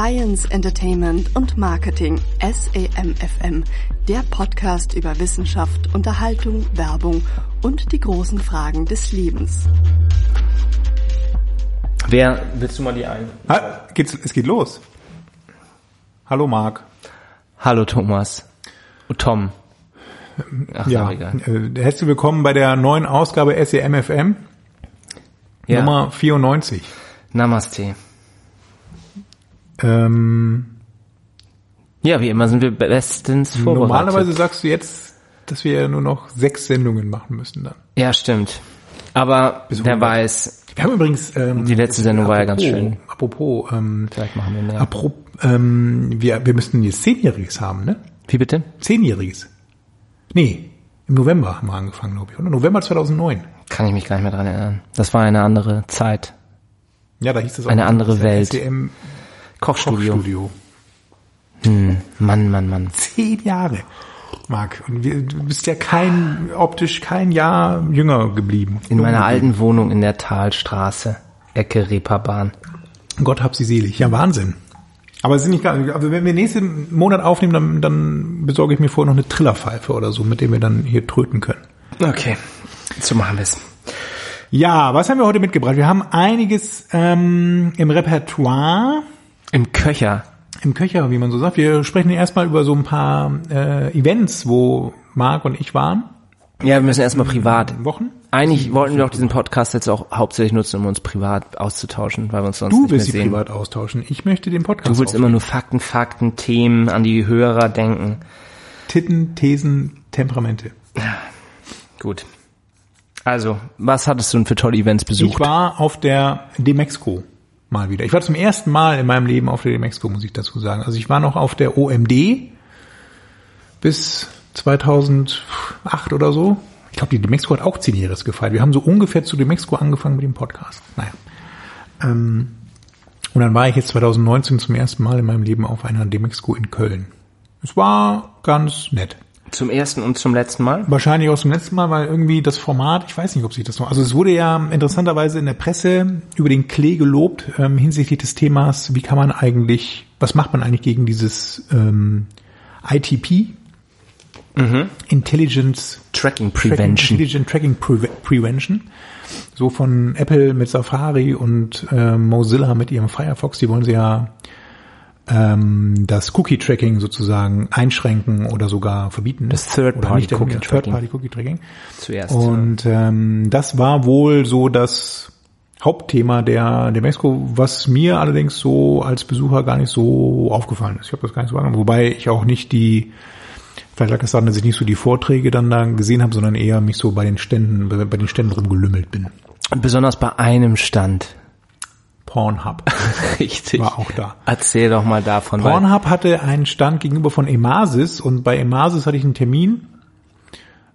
Science, Entertainment und Marketing SEMFM, der Podcast über Wissenschaft, Unterhaltung, Werbung und die großen Fragen des Lebens. Wer willst du mal die ein? Ha, geht's, es geht los. Hallo Marc. Hallo Thomas. Und Tom. Ach, ja, äh, herzlich willkommen bei der neuen Ausgabe SEMFM. Ja. Nummer 94. Namaste. Ähm, ja, wie immer sind wir bestens vorbereitet. Normalerweise sagst du jetzt, dass wir ja nur noch sechs Sendungen machen müssen dann. Ja, stimmt. Aber wer weiß. Wir haben übrigens ähm, die letzte Sendung apropos, war ja ganz schön. Apropos, ähm, vielleicht machen wir mehr. Apropos, ähm, wir wir müssten jetzt zehnjähriges haben, ne? Wie bitte? Zehnjähriges. Nee, im November haben wir angefangen, glaube ich, oder? November 2009. Kann ich mich gar nicht mehr dran erinnern. Das war eine andere Zeit. Ja, da hieß es auch. Eine andere Welt. SCM Kochstudio. Kochstudio. Hm, Mann, Mann, Mann. Zehn Jahre, Marc. Und wir, du bist ja kein, optisch kein Jahr jünger geblieben. In meiner alten Wohnung in der Talstraße, Ecke Reeperbahn. Gott hab sie selig. Ja, Wahnsinn. Aber es sind nicht gar, also wenn wir nächsten Monat aufnehmen, dann, dann besorge ich mir vorher noch eine Trillerpfeife oder so, mit dem wir dann hier tröten können. Okay, so machen wir es. Ja, was haben wir heute mitgebracht? Wir haben einiges ähm, im Repertoire. Im Köcher. Im Köcher, wie man so sagt. Wir sprechen erstmal über so ein paar äh, Events, wo Marc und ich waren. Ja, wir müssen erstmal privat. Wochen? Eigentlich wollten wir auch diesen Podcast jetzt auch hauptsächlich nutzen, um uns privat auszutauschen, weil wir uns sonst du nicht mehr willst sehen. privat austauschen. Ich möchte den Podcast Du willst immer nur Fakten, Fakten, Themen an die Hörer denken. Titten, Thesen, Temperamente. Gut. Also, was hattest du denn für tolle Events besucht? Ich war auf der Demexco mal wieder. Ich war zum ersten Mal in meinem Leben auf der Demexco, muss ich dazu sagen. Also ich war noch auf der OMD bis 2008 oder so. Ich glaube, die Demexco hat auch zehnjähriges gefeiert. Wir haben so ungefähr zu Demexco angefangen mit dem Podcast. Naja. Ähm, und dann war ich jetzt 2019 zum ersten Mal in meinem Leben auf einer Demexco in Köln. Es war ganz nett. Zum ersten und zum letzten Mal? Wahrscheinlich auch zum letzten Mal, weil irgendwie das Format, ich weiß nicht, ob sich das noch, also es wurde ja interessanterweise in der Presse über den Klee gelobt ähm, hinsichtlich des Themas, wie kann man eigentlich, was macht man eigentlich gegen dieses ähm, ITP, Mhm. Intelligence Tracking Prevention. Intelligent Tracking Preve Prevention. So von Apple mit Safari und äh, Mozilla mit ihrem Firefox, die wollen sie ja ähm, das Cookie-Tracking sozusagen einschränken oder sogar verbieten. Das Third-Party-Cookie-Tracking. Third-Party-Cookie-Tracking. Zuerst. Und ähm, das war wohl so das Hauptthema der, der Mexiko, was mir allerdings so als Besucher gar nicht so aufgefallen ist. Ich habe das gar nicht so wahrgenommen. Wobei ich auch nicht die, vielleicht lag das daran, dass ich nicht so die Vorträge dann da gesehen habe, sondern eher mich so bei den Ständen, bei, bei den Ständen rumgelümmelt bin. Besonders bei einem Stand. Pornhub Richtig. war auch da. Erzähl doch mal davon. Pornhub hatte einen Stand gegenüber von Emasis und bei Emasis hatte ich einen Termin.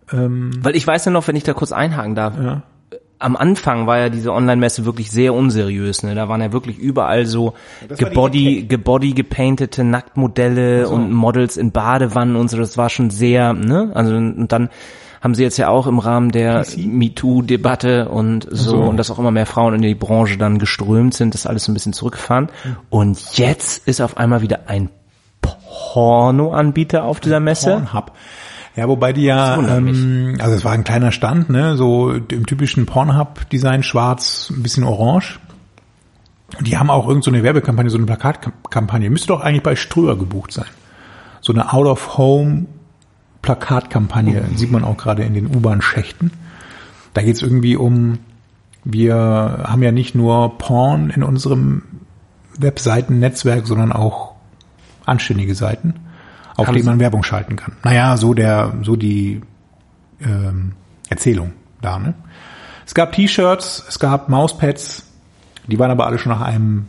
Weil ich weiß ja noch, wenn ich da kurz einhaken darf. Ja. Am Anfang war ja diese Online-Messe wirklich sehr unseriös. Ne? Da waren ja wirklich überall so das gebody, gebody gepaintete Nacktmodelle und Models in Badewannen und so. Das war schon sehr, ne? Also und dann haben sie jetzt ja auch im Rahmen der? MeToo-Debatte und so, so. und dass auch immer mehr Frauen in die Branche dann geströmt sind, das alles so ein bisschen zurückgefahren. Und jetzt ist auf einmal wieder ein Porno-Anbieter auf dieser Messe. Pornhub. Ja, wobei die ja, ähm, also es war ein kleiner Stand, ne, so im typischen Pornhub-Design, schwarz, ein bisschen orange. Und die haben auch irgend so eine Werbekampagne, so eine Plakatkampagne. Müsste doch eigentlich bei Ströer gebucht sein. So eine Out-of-Home Plakatkampagne, sieht man auch gerade in den U-Bahn-Schächten. Da geht's irgendwie um, wir haben ja nicht nur Porn in unserem Webseitennetzwerk, sondern auch anständige Seiten, auf denen man Werbung schalten kann. Naja, so der, so die ähm, Erzählung da. Ne? Es gab T-Shirts, es gab Mauspads, die waren aber alle schon nach einem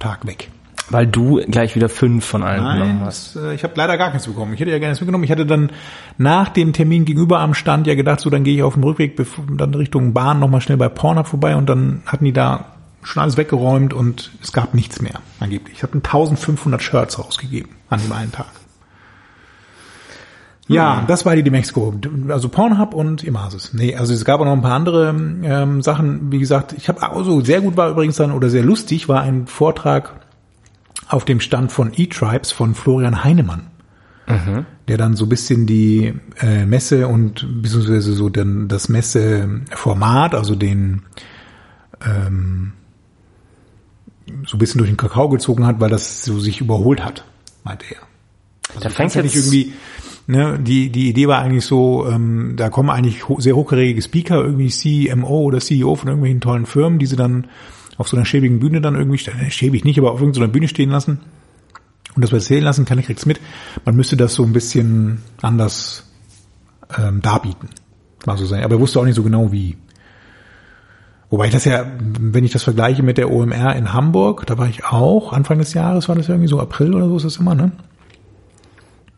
Tag weg. Weil du gleich wieder fünf von allen genommen Nein, hast. das, äh, ich habe leider gar nichts bekommen. Ich hätte ja gerne nichts mitgenommen. Ich hatte dann nach dem Termin gegenüber am Stand ja gedacht, so dann gehe ich auf dem Rückweg dann Richtung Bahn nochmal schnell bei Pornhub vorbei und dann hatten die da schon alles weggeräumt und es gab nichts mehr angeblich. Ich habe 1500 Shirts rausgegeben an dem einen Tag. Ja, das war die Demexco. Also Pornhub und Emasis. Nee, also es gab auch noch ein paar andere ähm, Sachen. Wie gesagt, ich habe also sehr gut war übrigens dann oder sehr lustig war ein Vortrag auf dem Stand von E-Tribes von Florian Heinemann. Mhm. Der dann so ein bisschen die äh, Messe und beziehungsweise so dann das Messeformat, also den ähm, so ein bisschen durch den Kakao gezogen hat, weil das so sich überholt hat, meinte er. Also da fängt jetzt irgendwie ne, die, die Idee war eigentlich so, ähm, da kommen eigentlich ho sehr hochkarätige Speaker, irgendwie CMO oder CEO von irgendwelchen tollen Firmen, die sie dann auf so einer schäbigen Bühne dann irgendwie, äh, schäbig nicht, aber auf irgendeiner Bühne stehen lassen und das erzählen lassen, kann ich krieg's mit. Man müsste das so ein bisschen anders ähm, darbieten. Mal so sein. Aber er wusste auch nicht so genau wie. Wobei ich das ja, wenn ich das vergleiche mit der OMR in Hamburg, da war ich auch, Anfang des Jahres war das irgendwie so April oder so ist das immer, ne?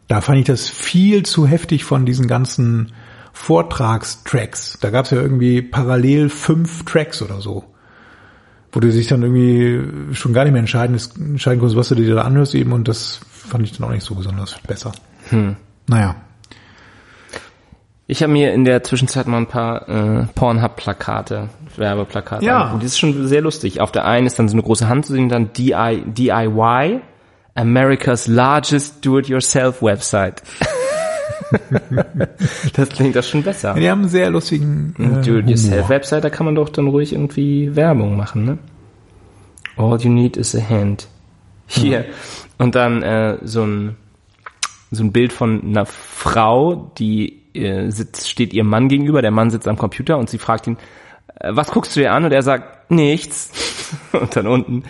Da fand ich das viel zu heftig von diesen ganzen Vortragstracks. Da gab es ja irgendwie parallel fünf Tracks oder so. Wo du dich dann irgendwie schon gar nicht mehr entscheiden, entscheiden konntest, was du dir da anhörst eben und das fand ich dann auch nicht so besonders besser. Hm. Naja. Ich habe mir in der Zwischenzeit mal ein paar äh, Pornhub-Plakate, Werbeplakate. Ja. Und die ist schon sehr lustig. Auf der einen ist dann so eine große Hand zu sehen, dann DI, DIY America's largest do-it-yourself Website. das klingt doch schon besser. Die haben einen sehr lustigen äh, Do-it-yourself Website, da kann man doch dann ruhig irgendwie Werbung machen, ne? All you need is a hand. Hier. Ja. Und dann äh, so ein so ein Bild von einer Frau, die äh, sitzt, steht ihrem Mann gegenüber, der Mann sitzt am Computer und sie fragt ihn, äh, was guckst du dir an? Und er sagt, nichts. und dann unten,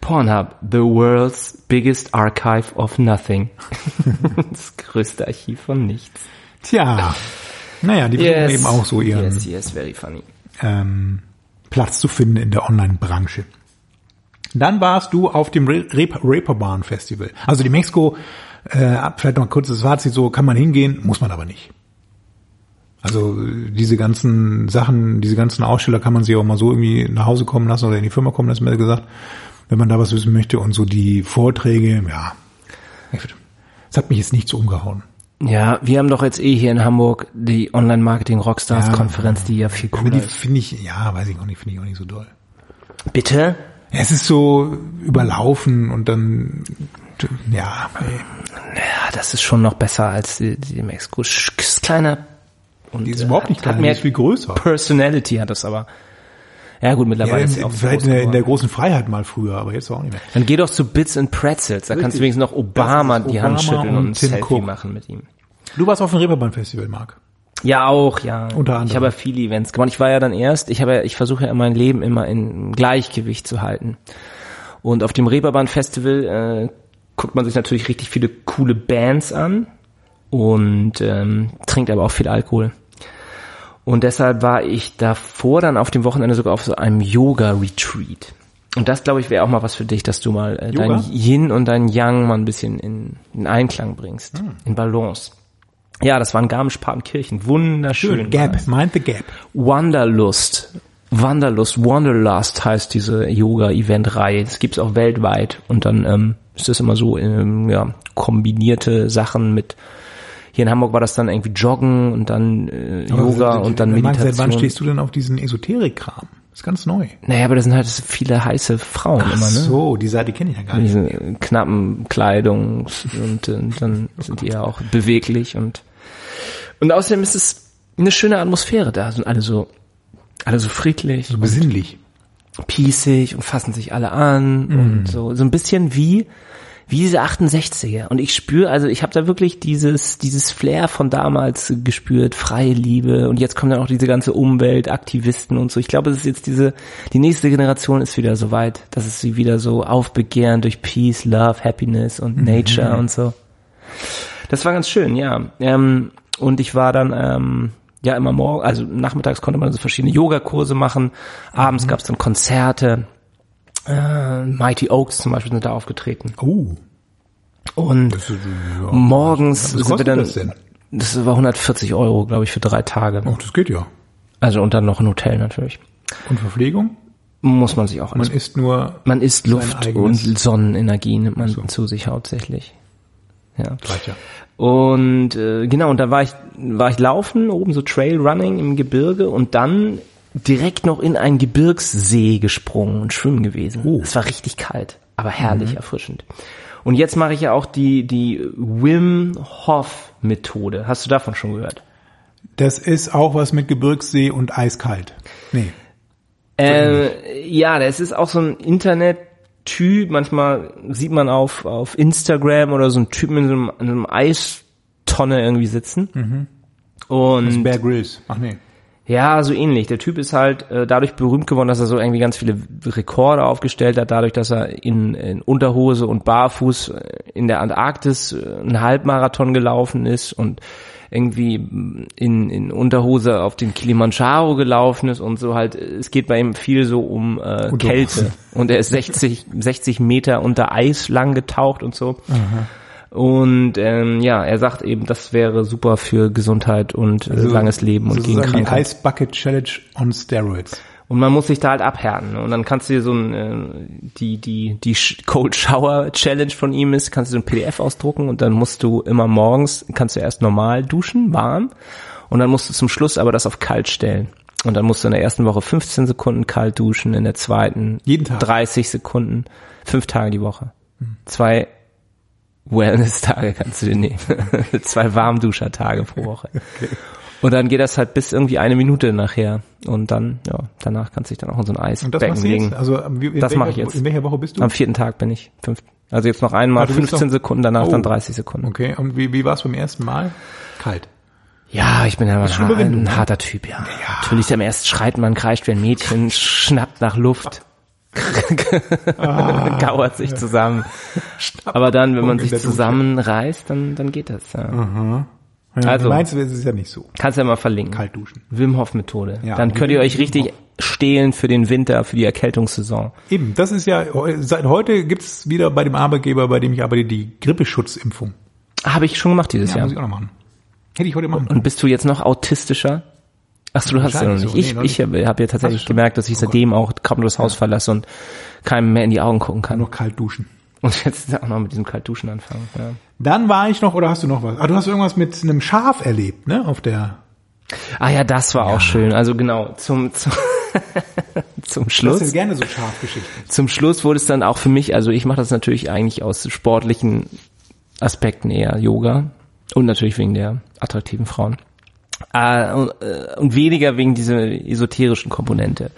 Pornhub, the world's biggest archive of nothing. das größte Archiv von nichts. Tja, naja, die yes. versuchen eben auch so ihren yes, yes, very funny. Ähm, Platz zu finden in der Online-Branche. Dann warst du auf dem Reeperbahn Festival. Also die Mexiko, äh, vielleicht noch ein kurzes Fazit, so kann man hingehen, muss man aber nicht. Also diese ganzen Sachen, diese ganzen Aussteller kann man sich auch mal so irgendwie nach Hause kommen lassen oder in die Firma kommen lassen, mir gesagt wenn man da was wissen möchte. Und so die Vorträge, ja, es hat mich jetzt nicht so umgehauen. Ja, wir haben doch jetzt eh hier in Hamburg die Online-Marketing-Rockstars-Konferenz, die ja viel cooler die finde ich, ja, weiß ich auch nicht, finde ich auch nicht so doll. Bitte? Ja, es ist so überlaufen und dann, ja. Ja, das ist schon noch besser als die, die Mexiko. Kleiner. Und die ist überhaupt nicht kleiner, die ist viel größer. Personality hat das aber. Ja gut, mittlerweile ja, ist ja auch vielleicht in der, in der großen Freiheit mal früher, aber jetzt auch nicht mehr. Dann geh doch zu Bits and Pretzels, da Richtig. kannst du wenigstens noch Obama die Hand schütteln und, ein Tim Selfie Cook. machen mit ihm. Du warst auf dem Reeperbahn-Festival, Marc. Ja, auch, ja. Unter anderem. Ich habe ja viele Events gemacht. Ich war ja dann erst, ich habe ja, ich versuche ja mein Leben immer in Gleichgewicht zu halten. Und auf dem Reeperbahn-Festival äh, guckt man sich natürlich richtig viele coole Bands an und ähm, trinkt aber auch viel Alkohol. Und deshalb war ich davor dann auf dem Wochenende sogar auf so einem Yoga-Retreat. Und das, glaube ich, wäre auch mal was für dich, dass du mal äh, dein Yin und dein Yang mal ein bisschen in, in Einklang bringst, hm. in Balance. Ja, das war in Garmisch-Partenkirchen. Wunderschön. Schön. Gap, mind the Gap. Wanderlust. Wanderlust, Wanderlust heißt diese Yoga-Event-Reihe. Das gibt's auch weltweit. Und dann ähm, ist das immer so ähm, ja, kombinierte Sachen mit hier in Hamburg war das dann irgendwie Joggen und dann äh, Yoga und dann Meditation. Seit wann stehst du denn auf diesen Esoterik-Kram? Das ist ganz neu. Naja, aber das sind halt viele heiße Frauen Ach immer, ne? so, die Seite kenne ich ja gar nicht. Diese knappen Kleidung und, und dann sind die ja auch beweglich und und außerdem ist es eine schöne Atmosphäre da, sind alle so alle so friedlich, so besinnlich, piesig und fassen sich alle an mm. und so so ein bisschen wie wie diese 68er. Und ich spüre, also ich habe da wirklich dieses, dieses Flair von damals gespürt, freie Liebe. Und jetzt kommen dann auch diese ganze Umweltaktivisten und so. Ich glaube, es ist jetzt diese, die nächste Generation ist wieder so weit, dass es sie wieder so aufbegehren durch Peace, Love, Happiness und mhm. Nature und so. Das war ganz schön, ja. Ähm, und ich war dann, ähm, ja, immer morgen, also nachmittags konnte man so verschiedene Yogakurse machen. Abends mhm. gab es dann Konzerte. Äh, Mighty Oaks zum Beispiel sind da aufgetreten. Oh. Und ist, ja, morgens was sind wir dann. Das, denn? das war 140 Euro, glaube ich, für drei Tage. Oh, das geht ja. Also und dann noch ein Hotel natürlich. Und Verpflegung? Muss man sich auch alles. Man isst nur. Man isst Luft und Sonnenenergie nimmt man so. zu sich hauptsächlich. Ja. Reicht ja. Und äh, genau, und da war ich war ich laufen, oben so Trailrunning im Gebirge und dann direkt noch in einen Gebirgssee gesprungen und schwimmen gewesen. Oh. Es war richtig kalt. aber herrlich erfrischend. Und jetzt mache ich ja auch die, die Wim Hof Methode. Hast du davon schon gehört? Das ist auch was mit Gebirgssee und eiskalt. Nee. Äh, ja, das ist auch so ein Internet-Typ. Manchmal sieht man auf, auf Instagram oder so einen Typen in so einem, in einem Eistonne irgendwie sitzen. Und Das ist Bear Grylls. Ach nee. Ja, so ähnlich. Der Typ ist halt äh, dadurch berühmt geworden, dass er so irgendwie ganz viele Rekorde aufgestellt hat, dadurch, dass er in, in Unterhose und Barfuß äh, in der Antarktis äh, einen Halbmarathon gelaufen ist und irgendwie in, in Unterhose auf den Kilimanjaro gelaufen ist und so halt, es geht bei ihm viel so um äh, Kälte. Und er ist 60, 60 Meter unter Eis lang getaucht und so. Und ähm, ja, er sagt eben, das wäre super für Gesundheit und äh, langes Leben und gegen sozusagen die Krankheit. Ice Bucket Challenge on Steroids. Und man muss sich da halt abhärten. Und dann kannst du dir so ein, äh, die, die, die Cold Shower Challenge von ihm ist, kannst du so ein PDF ausdrucken und dann musst du immer morgens, kannst du erst normal duschen, warm. Und dann musst du zum Schluss aber das auf kalt stellen. Und dann musst du in der ersten Woche 15 Sekunden kalt duschen, in der zweiten Jeden Tag? 30 Sekunden, fünf Tage die Woche. Zwei Wellness-Tage kannst du dir nehmen. Zwei Warmduscher-Tage pro Woche. Und dann geht das halt bis irgendwie eine Minute nachher. Und dann, ja, danach kannst du dich dann auch in so ein Und das Eisbecken machst du jetzt? legen. Also in Das mache ich jetzt. In welcher Woche bist du? Am vierten Tag bin ich. Fünf, also jetzt noch einmal Ah, du bist 15 doch- Sekunden, danach Oh. dann 30 Sekunden. Okay, und wie, wie war es beim ersten Mal? Kalt. Ja, ich bin ja ein, ein harter Typ, ja. Natürlich am ersten schreit man, kreischt wie ein Mädchen, schnappt nach Luft. Gauert sich zusammen. Aber dann, wenn man sich zusammenreißt, dann, dann geht das. Ja. Ja, Also. Meinst du, es ist ja nicht so. Kannst ja mal verlinken. Kalt duschen. Wim Hof Methode. Ja, dann könnt ihr euch richtig stehlen für den Winter, für die Erkältungssaison. Eben, das ist ja, seit heute gibt's wieder bei dem Arbeitgeber, bei dem ich arbeite, die Grippeschutzimpfung. Habe ich schon gemacht dieses Ja, Jahr. muss ich auch noch machen. Hätte ich heute machen Und bist du jetzt noch autistischer? Ach so, du hast es ja noch nicht. so. Ich, Nee, ich habe hab ja tatsächlich gemerkt, dass ich Oh seitdem auch kaum das Haus verlasse und keinem mehr in die Augen gucken kann. noch kalt duschen. Und jetzt auch noch mit diesem Kaltduschen anfangen. Ja. Dann war ich noch, oder hast du noch was? Ah, du hast irgendwas mit einem Schaf erlebt, ne? Auf der, Ah ja, das war auch schön. Also genau, zum, zum, zum Schluss. ja gerne so Schafgeschichten. Zum Schluss wurde es dann auch für mich, also ich mache das natürlich eigentlich aus sportlichen Aspekten eher Yoga und natürlich wegen der attraktiven Frauen. Äh, und, äh, und weniger wegen dieser esoterischen Komponente.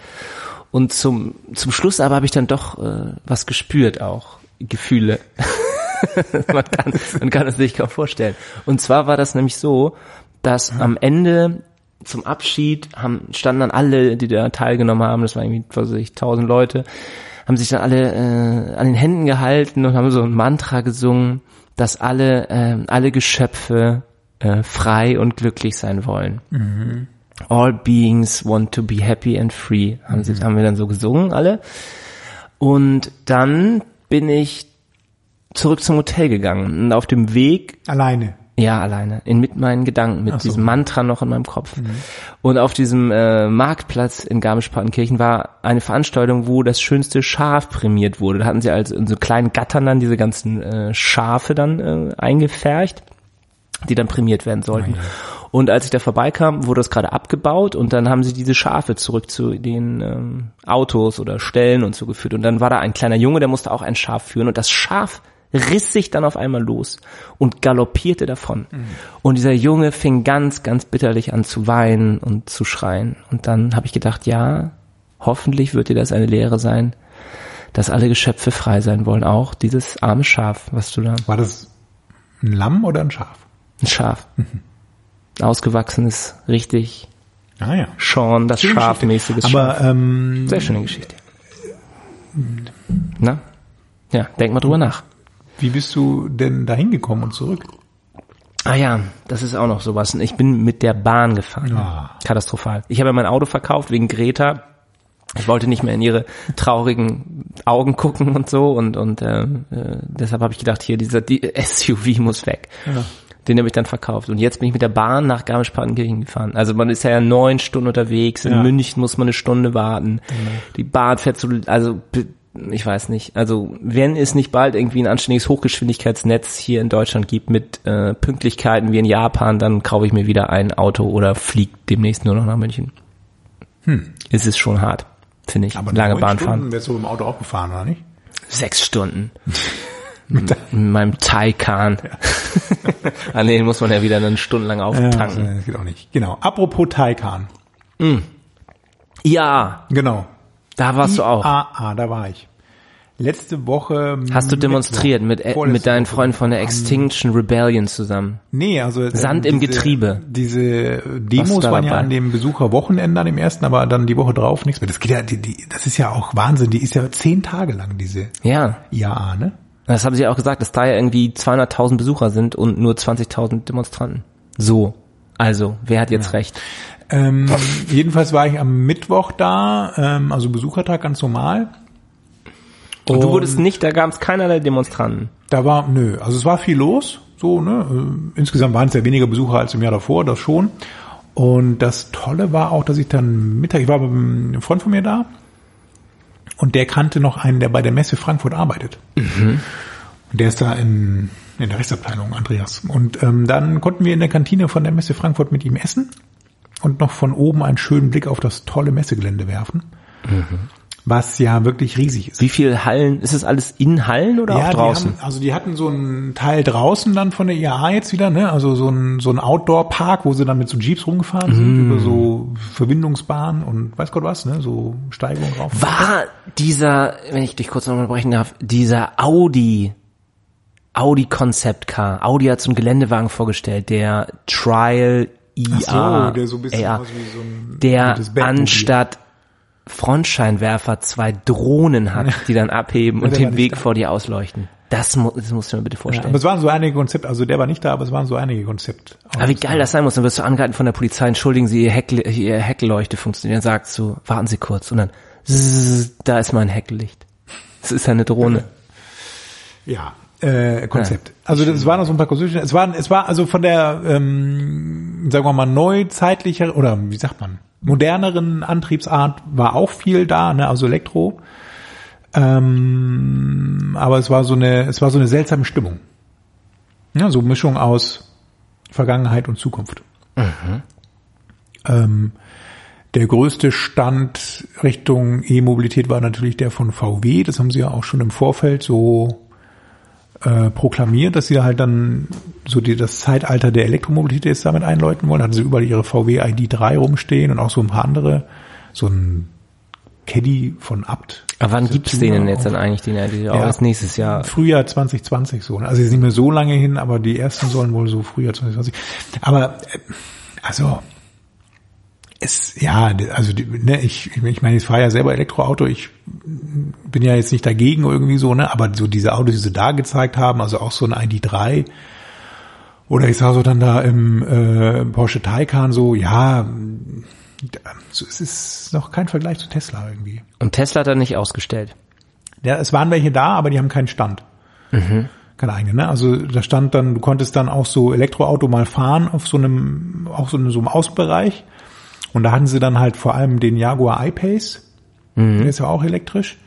Und zum, zum Schluss aber habe ich dann doch äh, was gespürt auch, Gefühle. man, kann, man kann es sich kaum vorstellen. Und zwar war das nämlich so, dass am Ende zum Abschied haben, standen dann alle, die da teilgenommen haben, das waren irgendwie, was weiß ich, tausend Leute, haben sich dann alle äh, an den Händen gehalten und haben so ein Mantra gesungen, dass alle, äh, alle Geschöpfe äh, frei und glücklich sein wollen. All beings want to be happy and free, haben, sie, haben wir dann so gesungen, alle. Und dann bin ich zurück zum Hotel gegangen und auf dem Weg Alleine. ja, alleine. In mit meinen Gedanken, mit so. diesem Mantra noch in meinem Kopf. Und auf diesem äh, Marktplatz in Garmisch-Partenkirchen war eine Veranstaltung, wo das schönste Schaf prämiert wurde. Da hatten sie also in so kleinen Gattern dann diese ganzen äh, Schafe dann äh, eingefärcht, die dann prämiert werden sollten. Und als ich da vorbeikam, wurde das gerade abgebaut und dann haben sie diese Schafe zurück zu den ähm, Autos oder Stellen und so geführt. Und dann war da ein kleiner Junge, der musste auch ein Schaf führen und das Schaf riss sich dann auf einmal los und galoppierte davon. Und dieser Junge fing ganz, ganz bitterlich an zu weinen und zu schreien. Und dann habe ich gedacht, ja, hoffentlich wird dir das eine Lehre sein, dass alle Geschöpfe frei sein wollen, auch dieses arme Schaf, was du da, War das ein Lamm oder ein Schaf? Ein Schaf, ausgewachsenes, richtig Ah ja. Sean, das Schöne schafmäßiges. Schaf. Aber ähm, Sehr schöne Geschichte. Na? Ja, denk mal drüber nach. wie bist du denn da hingekommen und zurück? Ah ja, das ist auch noch sowas. Ich bin mit der Bahn gefahren. Ah. Katastrophal. Ich habe ja mein Auto verkauft wegen Greta. Ich wollte nicht mehr in ihre traurigen Augen gucken und so und und äh, äh, deshalb habe ich gedacht, hier dieser die SUV muss weg. Den habe ich dann verkauft und jetzt bin ich mit der Bahn nach Garmisch-Partenkirchen gefahren. Also man ist ja neun Stunden unterwegs. In Ja. München muss man eine Stunde warten. Die Bahn fährt so, also ich weiß nicht. Also wenn es nicht bald irgendwie ein anständiges Hochgeschwindigkeitsnetz hier in Deutschland gibt mit äh, Pünktlichkeiten wie in Japan, dann kaufe ich mir wieder ein Auto oder fliege demnächst nur noch nach München. Hm. Es ist schon hart, finde ich. Lange neun Bahn Stunden fahren. wärst du im Auto auch gefahren, oder nicht? Sechs Stunden. mit meinem Taycan. Ja. ah nee, den muss man ja wieder dann stundenlang auftanken. Ja, das geht auch nicht. Genau. Apropos Taycan. Mm. Ja. Genau. Da warst du auch. Ah, ah, da war ich. Letzte Woche. Hast du demonstriert mit, äh, mit deinen Freunden von der Extinction Rebellion zusammen? Nee, also. Sand im Getriebe. Diese Demos waren ja an dem Besucherwochenende an dem ersten, aber dann die Woche drauf nichts mehr. Das geht ja, die, die, das ist ja auch Wahnsinn. Die ist ja zehn Tage lang, diese ja. IAA, ne? Das haben sie auch gesagt, dass da ja irgendwie 200.000 Besucher sind und nur 20.000 Demonstranten. So. Also, wer hat jetzt ja. recht? Ähm, jedenfalls war ich am Mittwoch da, ähm, also Besuchertag ganz normal. Und, und du wurdest nicht, da gab es keinerlei Demonstranten. Da war, nö, also es war viel los, so, ne? Äh, insgesamt waren es ja weniger Besucher als im Jahr davor, das schon. Und das Tolle war auch, dass ich dann Mittag, ich war mit einem Freund von mir da, und der kannte noch einen, der bei der Messe Frankfurt arbeitet. Mhm. Und der ist da in, in der Rechtsabteilung, Andreas. Und ähm, dann konnten wir in der Kantine von der Messe Frankfurt mit ihm essen und noch von oben einen schönen Blick auf das tolle Messegelände werfen. Mhm was ja wirklich riesig ist. Wie viel Hallen, ist es alles in Hallen oder ja, auch draußen? Die haben, also die hatten so einen Teil draußen dann von der IAA jetzt wieder, ne? Also so ein, so ein Outdoor-Park, wo sie dann mit so Jeeps rumgefahren mm. sind, über so Verbindungsbahnen und weiß Gott was, ne? So Steigung rauf. War dieser, wenn ich dich kurz noch unterbrechen darf, dieser Audi, Audi Concept Car, Audi hat so einen Geländewagen vorgestellt, der Trial IA, so, der so ein bisschen AR, so ein, der anstatt Frontscheinwerfer zwei Drohnen hat, die dann abheben und den Weg da. vor dir ausleuchten. Das, mu das musst du mir bitte vorstellen. Ja, aber es waren so einige Konzepte, also der war nicht da, aber es waren so einige Konzepte. Aber wie geil das sein muss, dann wirst du angehalten von der Polizei, entschuldigen Sie, Ihr, Heck, Ihr Heckleuchte funktioniert. Dann sagst du, warten Sie kurz und dann, zzz, da ist mein Hecklicht. Das ist eine Drohne. Ja, äh, Konzept. Ja. Also das waren noch so ein paar Konzepte. Es war, es war also von der, ähm, sagen wir mal, neuzeitlicher oder wie sagt man, moderneren Antriebsart war auch viel da, ne, also Elektro. Ähm, aber es war so eine, es war so eine seltsame Stimmung. Ja, so Mischung aus Vergangenheit und Zukunft. Mhm. Ähm, der größte Stand Richtung E-Mobilität war natürlich der von VW. Das haben sie ja auch schon im Vorfeld so äh, proklamiert, dass sie halt dann so die, das Zeitalter der Elektromobilität jetzt damit einläuten wollen. Hatten sie überall ihre VW ID3 rumstehen und auch so ein paar andere, so ein Caddy von Abt. Aber wann gibt's den denn jetzt dann eigentlich, den ID? Ja, als nächstes Jahr? Frühjahr 2020 so. Ne? Also jetzt nicht mehr so lange hin, aber die ersten sollen wohl so Frühjahr 2020. Aber, äh, also, es, ja, also ne, ich, ich meine, ich fahre ja selber Elektroauto, ich bin ja jetzt nicht dagegen irgendwie so, ne, aber so diese Autos, die sie da gezeigt haben, also auch so ein ID3 oder ich sah so dann da im äh, Porsche Taycan so, ja, so, es ist noch kein Vergleich zu Tesla irgendwie. Und Tesla hat er nicht ausgestellt? Ja, es waren welche da, aber die haben keinen Stand. Mhm. Keine eigene, ne? Also da stand dann, du konntest dann auch so Elektroauto mal fahren auf so einem, auch so, in so einem Außenbereich und da hatten sie dann halt vor allem den Jaguar I-Pace, mhm. der ist ja auch elektrisch.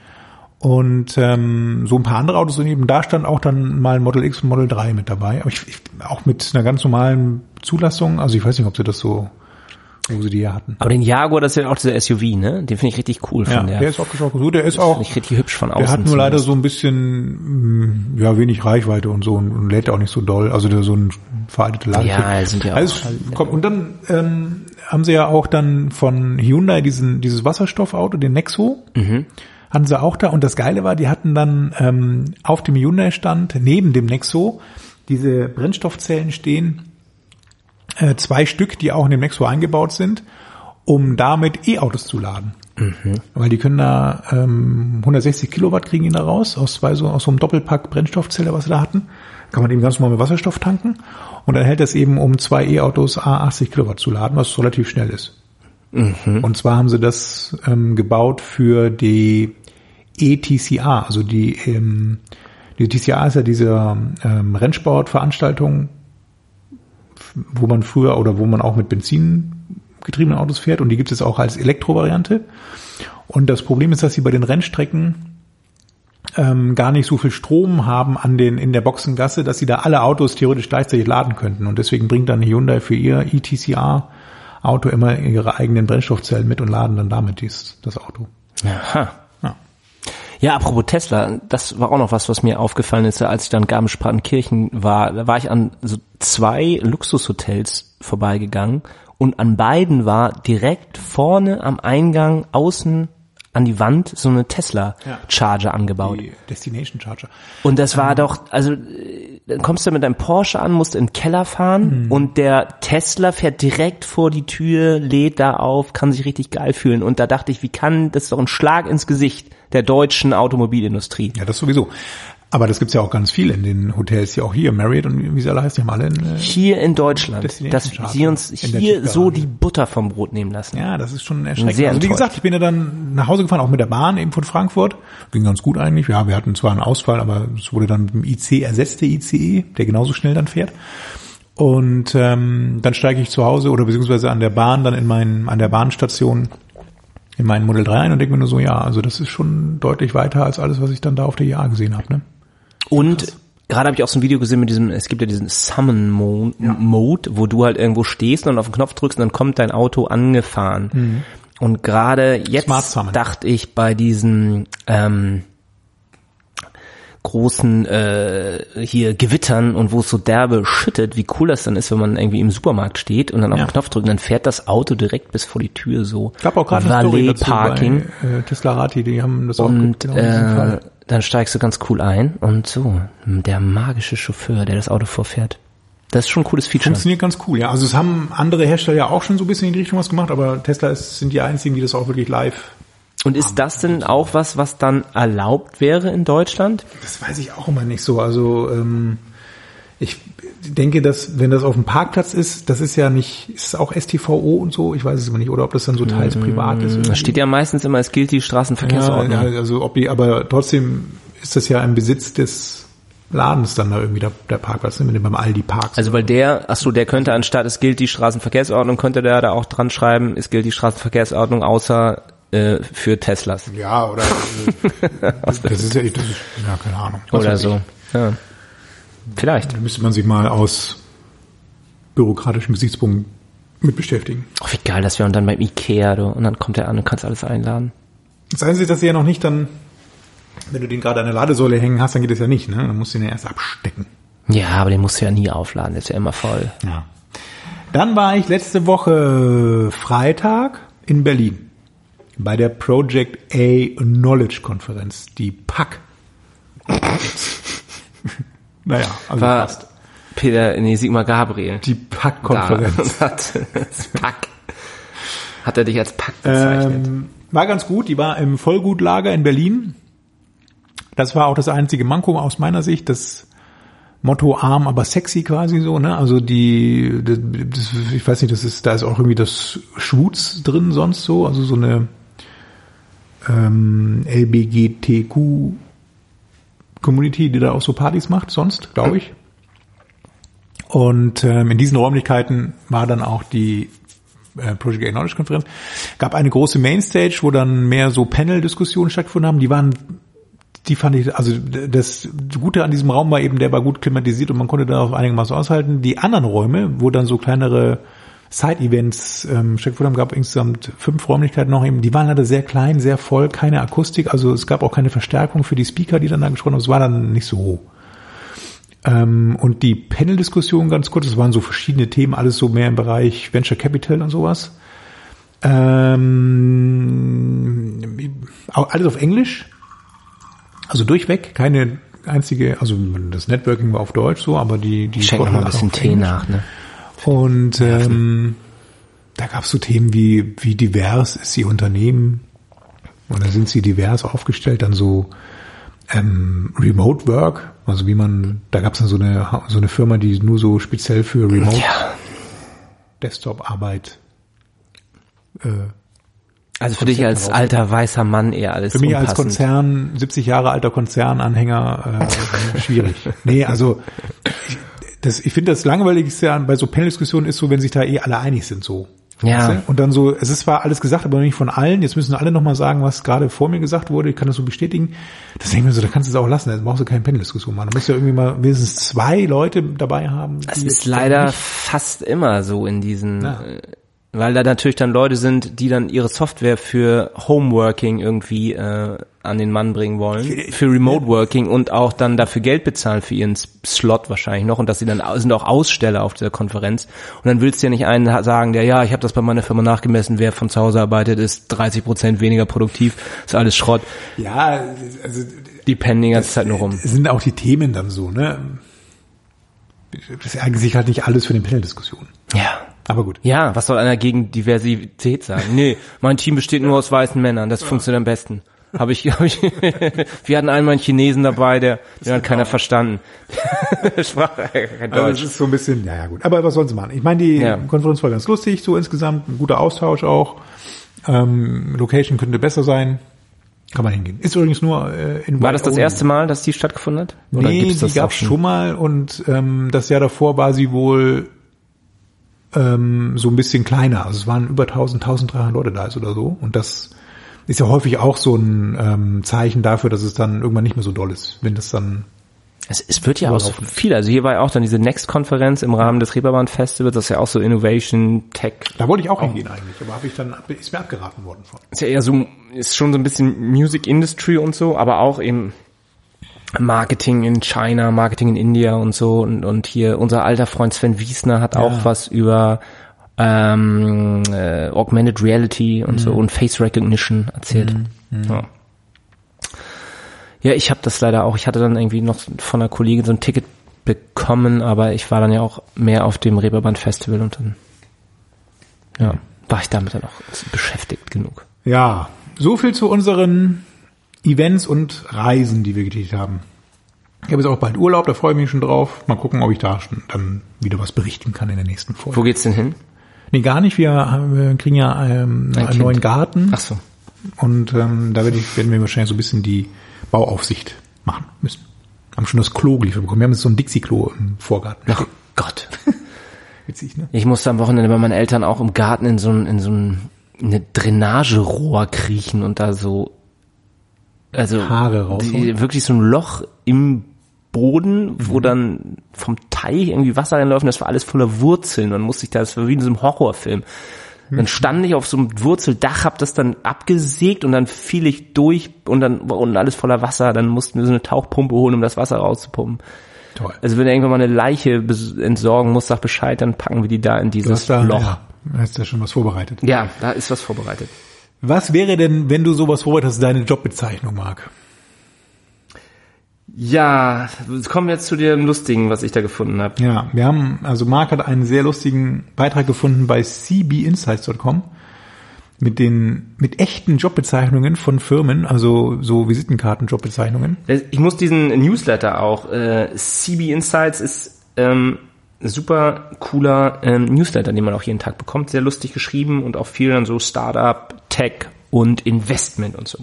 Und ähm, so ein paar andere Autos und eben da stand auch dann mal ein Model X und Model 3 mit dabei. Aber ich, ich auch mit einer ganz normalen Zulassung. Also ich weiß nicht, ob sie das so wo sie die ja hatten. Aber den Jaguar, das ist ja auch dieser SUV, ne? Den finde ich richtig cool von ja, der. Der ist auch so, der ist auch. Ich richtig hübsch von außen. Der hat nur leider so ein bisschen, mm, ja, wenig Reichweite und so und, und lädt auch nicht so doll. Also der so ein veraltete Laden. Ja, sind ja also, auch. Komm, und dann ähm, haben sie ja auch dann von Hyundai diesen dieses Wasserstoffauto, den Nexo. Mhm. Hatten sie auch da und das Geile war, die hatten dann ähm, auf dem Hyundai-Stand neben dem Nexo diese Brennstoffzellen stehen, äh, zwei Stück, die auch in dem Nexo eingebaut sind, um damit E-Autos zu laden. Mhm. Weil die können da ähm, 160 Kilowatt kriegen die da raus, aus zwei so aus so einem Doppelpack Brennstoffzelle, was sie da hatten. Kann man eben ganz normal mit Wasserstoff tanken. Und dann hält das eben, um zwei E-Autos A80 Kilowatt zu laden, was relativ schnell ist. Mhm. Und zwar haben sie das ähm, gebaut für die ETCA, also die, ähm, die TCA ist ja diese ähm, Rennsportveranstaltung, wo man früher oder wo man auch mit Benzin getriebenen Autos fährt und die gibt es auch als Elektrovariante. Und das Problem ist, dass sie bei den Rennstrecken ähm, gar nicht so viel Strom haben an den in der Boxengasse, dass sie da alle Autos theoretisch gleichzeitig laden könnten. Und deswegen bringt dann Hyundai für ihr ETCA Auto immer ihre eigenen Brennstoffzellen mit und laden dann damit dies, das Auto. Aha. Ja, apropos Tesla, das war auch noch was, was mir aufgefallen ist, als ich dann Garmisch-Partenkirchen war. Da war ich an so zwei Luxushotels vorbeigegangen und an beiden war direkt vorne am Eingang außen an die Wand so eine Tesla Charger angebaut. Die Destination Charger. Und das war doch, also äh, dann kommst du mit deinem Porsche an, musst in den Keller fahren und der Tesla fährt direkt vor die Tür, lädt da auf, kann sich richtig geil fühlen. Und da dachte ich, wie kann, das ist doch ein Schlag ins Gesicht der deutschen Automobilindustrie. Ja, das sowieso. Aber das gibt's ja auch ganz viel in den Hotels hier auch hier, Marriott und wie sie alle heißen, die haben alle in, äh, Hier in Deutschland, dass sie uns hier so die Butter vom Brot nehmen lassen. Ja, das ist schon erschreckend. Sehr also wie enttäuscht. gesagt, ich bin ja dann nach Hause gefahren, auch mit der Bahn eben von Frankfurt. Ging ganz gut eigentlich. Ja, wir hatten zwar einen Ausfall, aber es wurde dann mit dem IC ersetzt, der ICE, der genauso schnell dann fährt. Und ähm, dann steige ich zu Hause oder beziehungsweise an der Bahn, dann in meinen, an der Bahnstation in meinen Model 3 ein und denke mir nur so, ja, also das ist schon deutlich weiter als alles, was ich dann da auf der IAA gesehen habe. Ne? Und gerade habe ich auch so ein Video gesehen mit diesem, es gibt ja diesen Summon Mo Mode, wo du halt irgendwo stehst und auf den Knopf drückst und dann kommt dein Auto angefahren. Und gerade jetzt dachte ich bei diesen ähm, großen äh, hier Gewittern und wo es so derbe schüttet, wie cool das dann ist, wenn man irgendwie im Supermarkt steht und dann auf Ja. den Knopf drückt, dann fährt das Auto direkt bis vor die Tür so. Ich habe auch gerade Valet Parking. bei äh, Tesla Rati, die haben das auch Und genau in diesem äh, Fall. Dann steigst du ganz cool ein und so, der magische Chauffeur, der das Auto vorfährt. Das ist schon ein cooles Feature. Funktioniert ganz cool, ja. Also es haben andere Hersteller ja auch schon so ein bisschen in die Richtung was gemacht, aber Tesla ist, sind die einzigen, die das auch wirklich live. Und ist das denn auch was, was dann erlaubt wäre in Deutschland? Das weiß ich auch immer nicht so. Also ähm, ich denke, dass wenn das auf dem Parkplatz ist, das ist ja nicht, ist es auch STVO und so, ich weiß es immer nicht, oder ob das dann so teils privat ist. Da steht ja meistens immer, es gilt die Straßenverkehrsordnung. ja, also ob die, aber trotzdem ist das ja im Besitz des Ladens dann da irgendwie der, der Parkplatz, ne, mit dem beim Aldi Parks. Also weil der, ach so, der könnte anstatt es gilt die Straßenverkehrsordnung, könnte der da auch dran schreiben, es gilt die Straßenverkehrsordnung außer äh, für Teslas ja, oder äh, das ist ja, das ist, ja keine Ahnung. Oder weiß ich. so. Ja. Vielleicht. Da müsste man sich mal aus bürokratischen Gesichtspunkten mit beschäftigen. Oh, wie geil das wäre und dann beim Ikea, du, und dann kommt er an und kannst alles einladen. Das dass sie ja noch nicht dann, wenn du den gerade an der Ladesäule hängen hast, dann geht das ja nicht, ne? Dann musst du ihn ja erst abstecken. Ja, aber den musst du ja nie aufladen, der ist ja immer voll. Ja. Dann war ich letzte Woche Freitag in Berlin bei der Project A Knowledge Konferenz, die PAC. naja, also War fast. Peter, nee, Sigmar Gabriel. Die PAC-Konferenz. Da, hat, Pack. Hat er dich als Pack bezeichnet? Ähm, war ganz gut, die war im Vollgutlager in Berlin. Das war auch das einzige Manko aus meiner Sicht, das Motto arm, aber sexy quasi so, ne? Also die, das, ich weiß nicht, das ist, da ist auch irgendwie das Schwutz drin sonst so, also so eine ähm, LBGTQ Community, die da auch so Partys macht, sonst, glaube ich. Und ähm, in diesen Räumlichkeiten war dann auch die äh, Project A Knowledge Konferenz. Gab eine große Mainstage, wo dann mehr so Panel-Diskussionen stattgefunden haben. Die waren, die fand ich, also das Gute an diesem Raum war eben, der war gut klimatisiert und man konnte darauf einigermaßen aushalten. Die anderen Räume, wo dann so kleinere Side-Events ähm, haben, gab insgesamt fünf Räumlichkeiten noch eben. Die waren leider sehr klein, sehr voll, keine Akustik. Also es gab auch keine Verstärkung für die Speaker, die dann da gesprochen haben. Es war dann nicht so ähm, und die Panel-Diskussion ganz kurz, es waren so verschiedene Themen, alles so mehr im Bereich Venture Capital und sowas. Ähm, alles auf Englisch. Also durchweg, keine einzige, also das Networking war auf Deutsch so, aber die, die Ich schenke noch mal ein bisschen Tee nach, ne? Und ähm, da gab es so Themen wie, wie divers ist ihr Unternehmen oder sind sie divers aufgestellt, dann so ähm, Remote Work, also wie man, da gab es dann so eine so eine Firma, die nur so speziell für Remote Ja. Desktop-Arbeit äh, Also für dich als alter weißer Mann eher alles Für mich als unpassend. Konzern, 70 Jahre alter Konzernanhänger, äh, schwierig. Nee, also das, ich finde das Langweiligste an, bei so Panel-Diskussionen ist so, wenn sich da eh alle einig sind so. Ja. Weißt du? Und dann so, es ist zwar alles gesagt, aber nicht von allen. Jetzt müssen alle nochmal sagen, was gerade vor mir gesagt wurde. Ich kann das so bestätigen. Das denke ich mir so, da kannst du es auch lassen. Da brauchst du keine Panel-Diskussion machen. Da musst du ja irgendwie mal mindestens zwei Leute dabei haben. Die ist leider fast immer so in diesen Ja. Weil da natürlich dann Leute sind, die dann ihre Software für Homeworking irgendwie äh, an den Mann bringen wollen, für Remote Working und auch dann dafür Geld bezahlen für ihren Slot wahrscheinlich noch und dass sie dann sind auch Aussteller auf dieser Konferenz und dann willst du ja nicht einen sagen, der ja, ich habe das bei meiner Firma nachgemessen, wer von zu Hause arbeitet, ist 30 Prozent weniger produktiv, ist alles Schrott. Ja, also die pennen die ganze Zeit nur rum. Sind auch die Themen dann so, ne? Das ist eigentlich halt nicht alles für eine Panel-Diskussion. Ja. Aber gut. Ja, was soll einer gegen Diversität sagen? Nee, mein Team besteht nur aus weißen Männern, das funktioniert am besten. Habe ich, hab ich wir hatten einmal einen Chinesen dabei, der, den hat keiner verstanden. Sprach kein Deutsch. Also das ist so ein bisschen, ja, ja gut. Aber was sollen sie machen? Ich meine, die ja. Konferenz war ganz lustig, so insgesamt, ein guter Austausch auch. Ähm, Location könnte besser sein. Kann man hingehen. Ist übrigens nur äh, in War das das erste Mal, dass die stattgefunden hat? Oder nee, gibt's das die gab es schon mal und ähm, das Jahr davor war sie wohl ähm, so ein bisschen kleiner. Also es waren über 1000, 1300 Leute da ist oder so. Und das ist ja häufig auch so ein ähm, Zeichen dafür, dass es dann irgendwann nicht mehr so doll ist, wenn das dann es, es wird ja auch so viel. Also hier war ja auch dann diese Next-Konferenz im Rahmen des Reeperbahn Festivals, das ist ja auch so Innovation, Tech. Da wollte ich auch hingehen eigentlich, aber habe ich dann ist mir abgeraten worden von. Ist ja eher so, ist schon so ein bisschen Music Industry und so, aber auch eben Marketing in China, Marketing in India und so und, und hier unser alter Freund Sven Wiesner hat ja. auch was über ähm, äh, Augmented Reality und mhm. so und Face Recognition erzählt. Mhm. Mhm. Ja. ja, ich habe das leider auch. Ich hatte dann irgendwie noch von einer Kollegin so ein Ticket bekommen, aber ich war dann ja auch mehr auf dem Reeperbahn Festival und dann ja, war ich damit dann auch beschäftigt genug. Ja, so viel zu unseren Events und Reisen, die wir getätigt haben. Ich habe jetzt auch bald Urlaub, da freue ich mich schon drauf. Mal gucken, ob ich da schon dann wieder was berichten kann in der nächsten Folge. Wo geht's denn hin? Nee, gar nicht. Wir, wir kriegen ja ähm, Ein einen kind. neuen Garten. Ach so. Und ähm, da werde ich, werden wir wahrscheinlich so ein bisschen die Bauaufsicht machen müssen. Haben schon das Klo geliefert bekommen. Wir haben jetzt so ein Dixie-Klo im Vorgarten. Ach Gott. Witzig, ne? Ich musste am Wochenende bei meinen Eltern auch im Garten in so ein, in so ein, eine Drainagerohr kriechen und da so also Haare raus. Die, wirklich so ein Loch im Boden, wo mhm. dann vom Teich irgendwie Wasser reinläuft und das war alles voller Wurzeln. Man musste sich da, das war wie in so einem Horrorfilm. Mhm. Dann stand ich auf so einem Wurzeldach, hab das dann abgesägt und dann fiel ich durch und dann war unten alles voller Wasser. Dann mussten wir so eine Tauchpumpe holen, um das Wasser rauszupumpen. Toll. Also wenn irgendwann mal eine Leiche entsorgen muss, sag Bescheid, dann packen wir die da in dieses da, Loch. Ja, da ist ja schon was vorbereitet. Ja, da ist was vorbereitet. Was wäre denn, wenn du sowas vorbereitet hast, deine Jobbezeichnung, Marc? Ja, kommen wir jetzt zu dem Lustigen, was ich da gefunden habe. Ja, wir haben, also Marc hat einen sehr lustigen Beitrag gefunden bei cbinsights.com mit den, mit echten Jobbezeichnungen von Firmen, also so Visitenkarten-Jobbezeichnungen. Ich muss diesen Newsletter auch, äh, CB Insights ist ähm, super cooler ähm, Newsletter, den man auch jeden Tag bekommt, sehr lustig geschrieben und auch viel dann so Startup, Tech und Investment und so.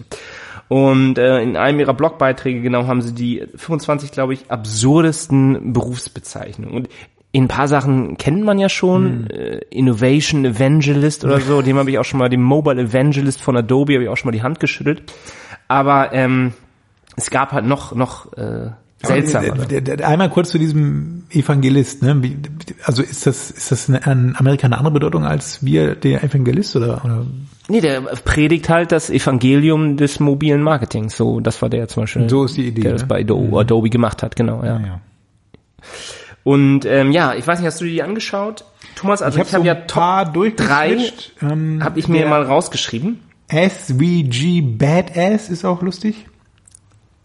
Und äh, in einem ihrer Blogbeiträge genau haben sie die 25, glaube ich, absurdesten Berufsbezeichnungen. Und in ein paar Sachen kennt man ja schon, hm. äh, Innovation Evangelist oder so, dem habe ich auch schon mal, dem Mobile Evangelist von Adobe habe ich auch schon mal die Hand geschüttelt. Aber ähm, es gab halt noch, noch äh, seltsam. Einmal kurz zu diesem Evangelist, ne? Also ist das, ist das in Amerika eine andere Bedeutung als wir der Evangelist oder, oder? Nee, der predigt halt das Evangelium des mobilen Marketings. So, das war der zum Beispiel. So ist die Idee. Der ne? das bei Adobe, mhm. Adobe gemacht hat, genau, ja. ja, ja. Und ähm, ja, ich weiß nicht, hast du die angeschaut? Thomas, also ich, ich habe so ja Top 3 ähm, habe ich mir mal rausgeschrieben. SVG Badass ist auch lustig.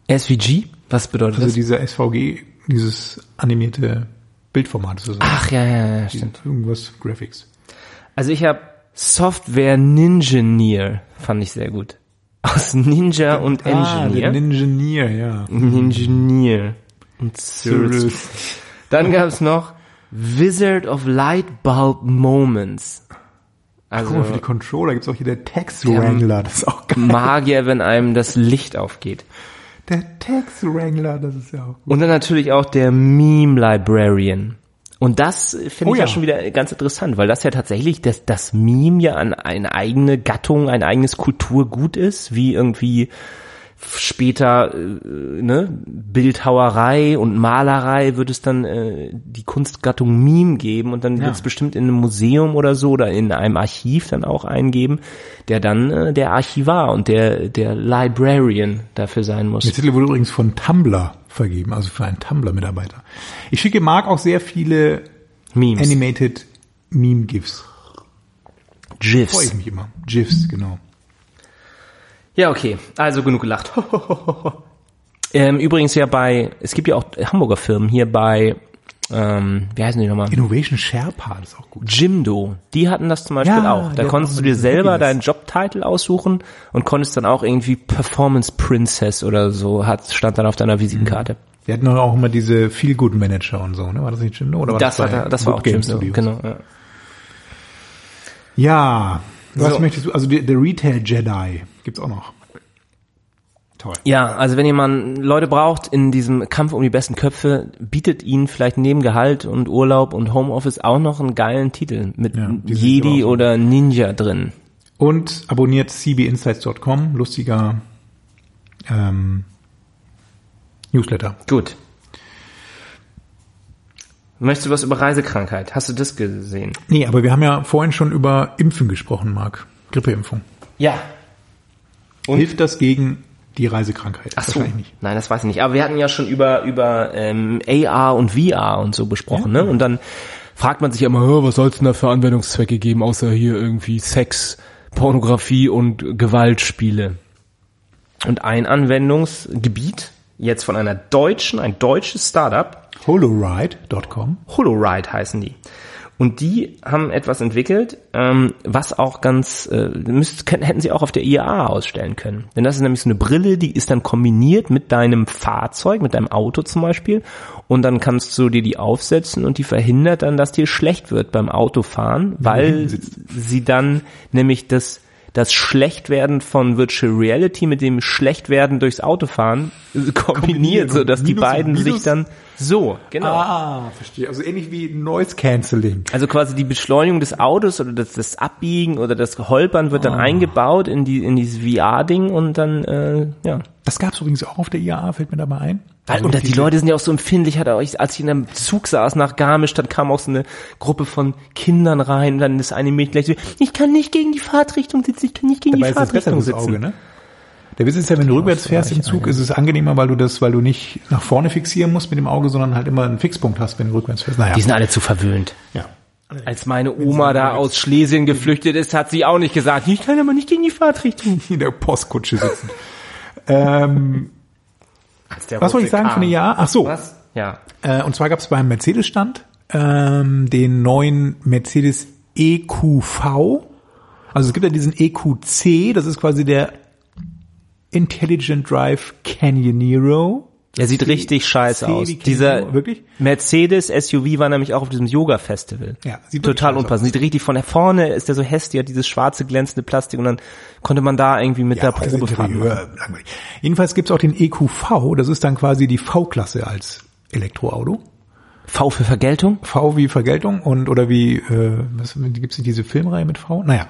SVG? Was bedeutet also das? Also dieser SVG, dieses animierte Bildformat sozusagen. Ach ja, ja, ja, stimmt. Irgendwas Graphics. Also ich habe Software Ninjaneer fand ich sehr gut. Aus Ninja und ah, Engineer. Ninjaneer, ja. Ninjaneer. Und Service. Dann gab es noch Wizard of Light Bulb Moments. Also, Guck mal, für die Controller gibt's auch hier der Text Wrangler, das ist auch geil. Magier, wenn einem das Licht aufgeht. Der Text Wrangler, das ist ja auch gut. Und dann natürlich auch der Meme Librarian. Und das finde oh, ich ja. ja. schon wieder ganz interessant, weil das ja tatsächlich das, das Meme ja an eine eigene Gattung, ein eigenes Kulturgut ist, wie irgendwie später äh, ne, Bildhauerei und Malerei wird es dann äh, die Kunstgattung Meme geben und dann Ja. wird es bestimmt in einem Museum oder so oder in einem Archiv dann auch eingeben, der dann äh, der Archivar und der der Librarian dafür sein muss. Der Titel wurde übrigens von Tumblr vergeben, also für einen Tumblr-Mitarbeiter. Ich schicke Marc auch sehr viele Memes. Animated Meme-GIFs. Freue ich GIFs. mich immer. GIFs, genau. Ja, okay. Also genug gelacht. ähm, übrigens ja bei, es gibt ja auch Hamburger Firmen hier bei, ähm, wie heißen die nochmal? Innovation Sherpa ist auch gut. Jimdo, die hatten das zum Beispiel Ja, auch. Da die konntest du dir selber deinen Jobtitel aussuchen und konntest dann auch irgendwie Performance Princess oder so, hat, stand dann auf deiner Visitenkarte. Wir hatten auch immer diese Feel-Good-Manager und so, ne? War das nicht Jimdo? Oder war Das, das, war, das war Good auch Jimdo, genau. Ja. Ja. Was So. möchtest du? Also der, Retail Jedi gibt's auch noch. Toll. Ja, also wenn jemand Leute braucht in diesem Kampf um die besten Köpfe, bietet ihnen vielleicht neben Gehalt und Urlaub und Homeoffice auch noch einen geilen Titel mit Ja, Jedi oder Ninja drin. Und abonniert cbinsights.com, lustiger ähm, Newsletter. Gut. Möchtest du was über Reisekrankheit? Hast du das gesehen? Nee, aber wir haben ja vorhin schon über Impfen gesprochen, Marc. Grippeimpfung. Ja. Und? Hilft das gegen die Reisekrankheit? Ach so. Nicht. Nein, das weiß ich nicht. Aber wir hatten ja schon über über ähm, AR und VR und so besprochen, ne? Und dann fragt man sich ja immer, "Hä, was soll es denn da für Anwendungszwecke geben, außer hier irgendwie Sex, Pornografie und Gewaltspiele. Und ein Anwendungsgebiet jetzt von einer deutschen, ein deutsches Startup, Holoride.com. Holoride heißen die. Und die haben etwas entwickelt, ähm, was auch ganz, äh, müsst, hätten sie auch auf der IAA ausstellen können. Denn das ist nämlich so eine Brille, die ist dann kombiniert mit deinem Fahrzeug, mit deinem Auto zum Beispiel. Und dann kannst du dir die aufsetzen und die verhindert dann, dass dir schlecht wird beim Autofahren, weil sie dann nämlich das das Schlechtwerden von Virtual Reality mit dem Schlechtwerden durchs Autofahren kombiniert, Kombiniert. so dass die beiden sich dann so, genau. Ah, verstehe. Also ähnlich wie Noise Cancelling. Also quasi die Beschleunigung des Autos oder das, das Abbiegen oder das Holpern wird dann eingebaut in die in dieses VR-Ding und dann äh, ja. Das gab's übrigens auch auf der IAA, fällt mir dabei ein. Also und die Leute sind ja auch so empfindlich, hat er euch, als ich in einem Zug saß nach Garmisch, dann kam auch so eine Gruppe von Kindern rein, und dann ist eine Mädchen gleich so, ich kann nicht gegen die Fahrtrichtung sitzen, ich kann nicht gegen Dabei die ist das besser Fahrtrichtung sitzen. Auge, ne? Der Witz ist ja, wenn du rückwärts fährst im Zug, ist es angenehmer, weil du das, weil du nicht nach vorne fixieren musst mit dem Auge, sondern halt immer einen Fixpunkt hast, wenn du rückwärts fährst. Naja. Die sind alle zu verwöhnt. ja. Als meine Oma da aus Schlesien geflüchtet ist, hat sie auch nicht gesagt, ich kann aber nicht gegen die Fahrtrichtung. in der Postkutsche sitzen. ähm, was soll ich sagen Kahn. von der Jahr? Ach so. Was? Ja. Äh, und zwar gab es beim Mercedes-Stand ähm, den neuen Mercedes EQV. Also es gibt ja diesen EQC, das ist quasi der Intelligent Drive Canyonero. Er sieht richtig scheiße C aus. Dieser wirklich? Mercedes SUV war nämlich auch auf diesem Yoga-Festival. Ja, sieht Total unpassend. Sieht richtig von der vorne ist der so hässlich, hat dieses schwarze glänzende Plastik und dann konnte man da irgendwie mit der auch das Probe fahren. Langweilig. Jedenfalls gibt's auch den EQV, das ist dann quasi die V-Klasse als Elektroauto. V für Vergeltung? V wie Vergeltung und oder wie äh, was gibt's nicht diese Filmreihe mit V? Naja.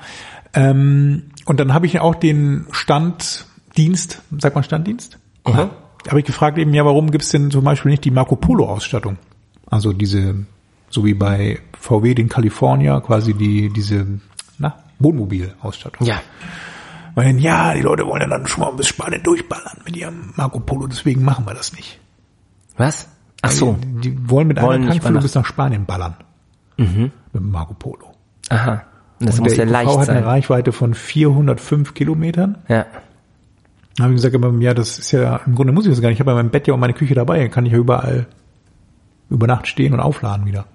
Ähm, und dann habe ich auch den Standdienst, sagt man Standdienst? Mhm. Da habe ich gefragt eben, ja, warum gibt's denn zum Beispiel nicht die Marco Polo Ausstattung? Also diese, so wie bei VW den California, quasi die diese na, Wohnmobil-Ausstattung. Ja. Weil ja, die Leute wollen ja dann schon mal bis Spanien durchballern mit ihrem Marco Polo, deswegen machen wir das nicht. Was? Ach so. Die, die wollen mit Wollen einer Tankfüllung bis nach Spanien ballern. Mit dem Marco Polo. Aha. Das Und muss ja der leicht hat eine sein. Reichweite von 405 Kilometern. Ja. Da habe ich gesagt, aber ja, das ist ja, im Grunde muss ich das gar nicht. Ich habe ja mein Bett ja und meine Küche dabei. Kann ich ja überall über Nacht stehen und aufladen wieder.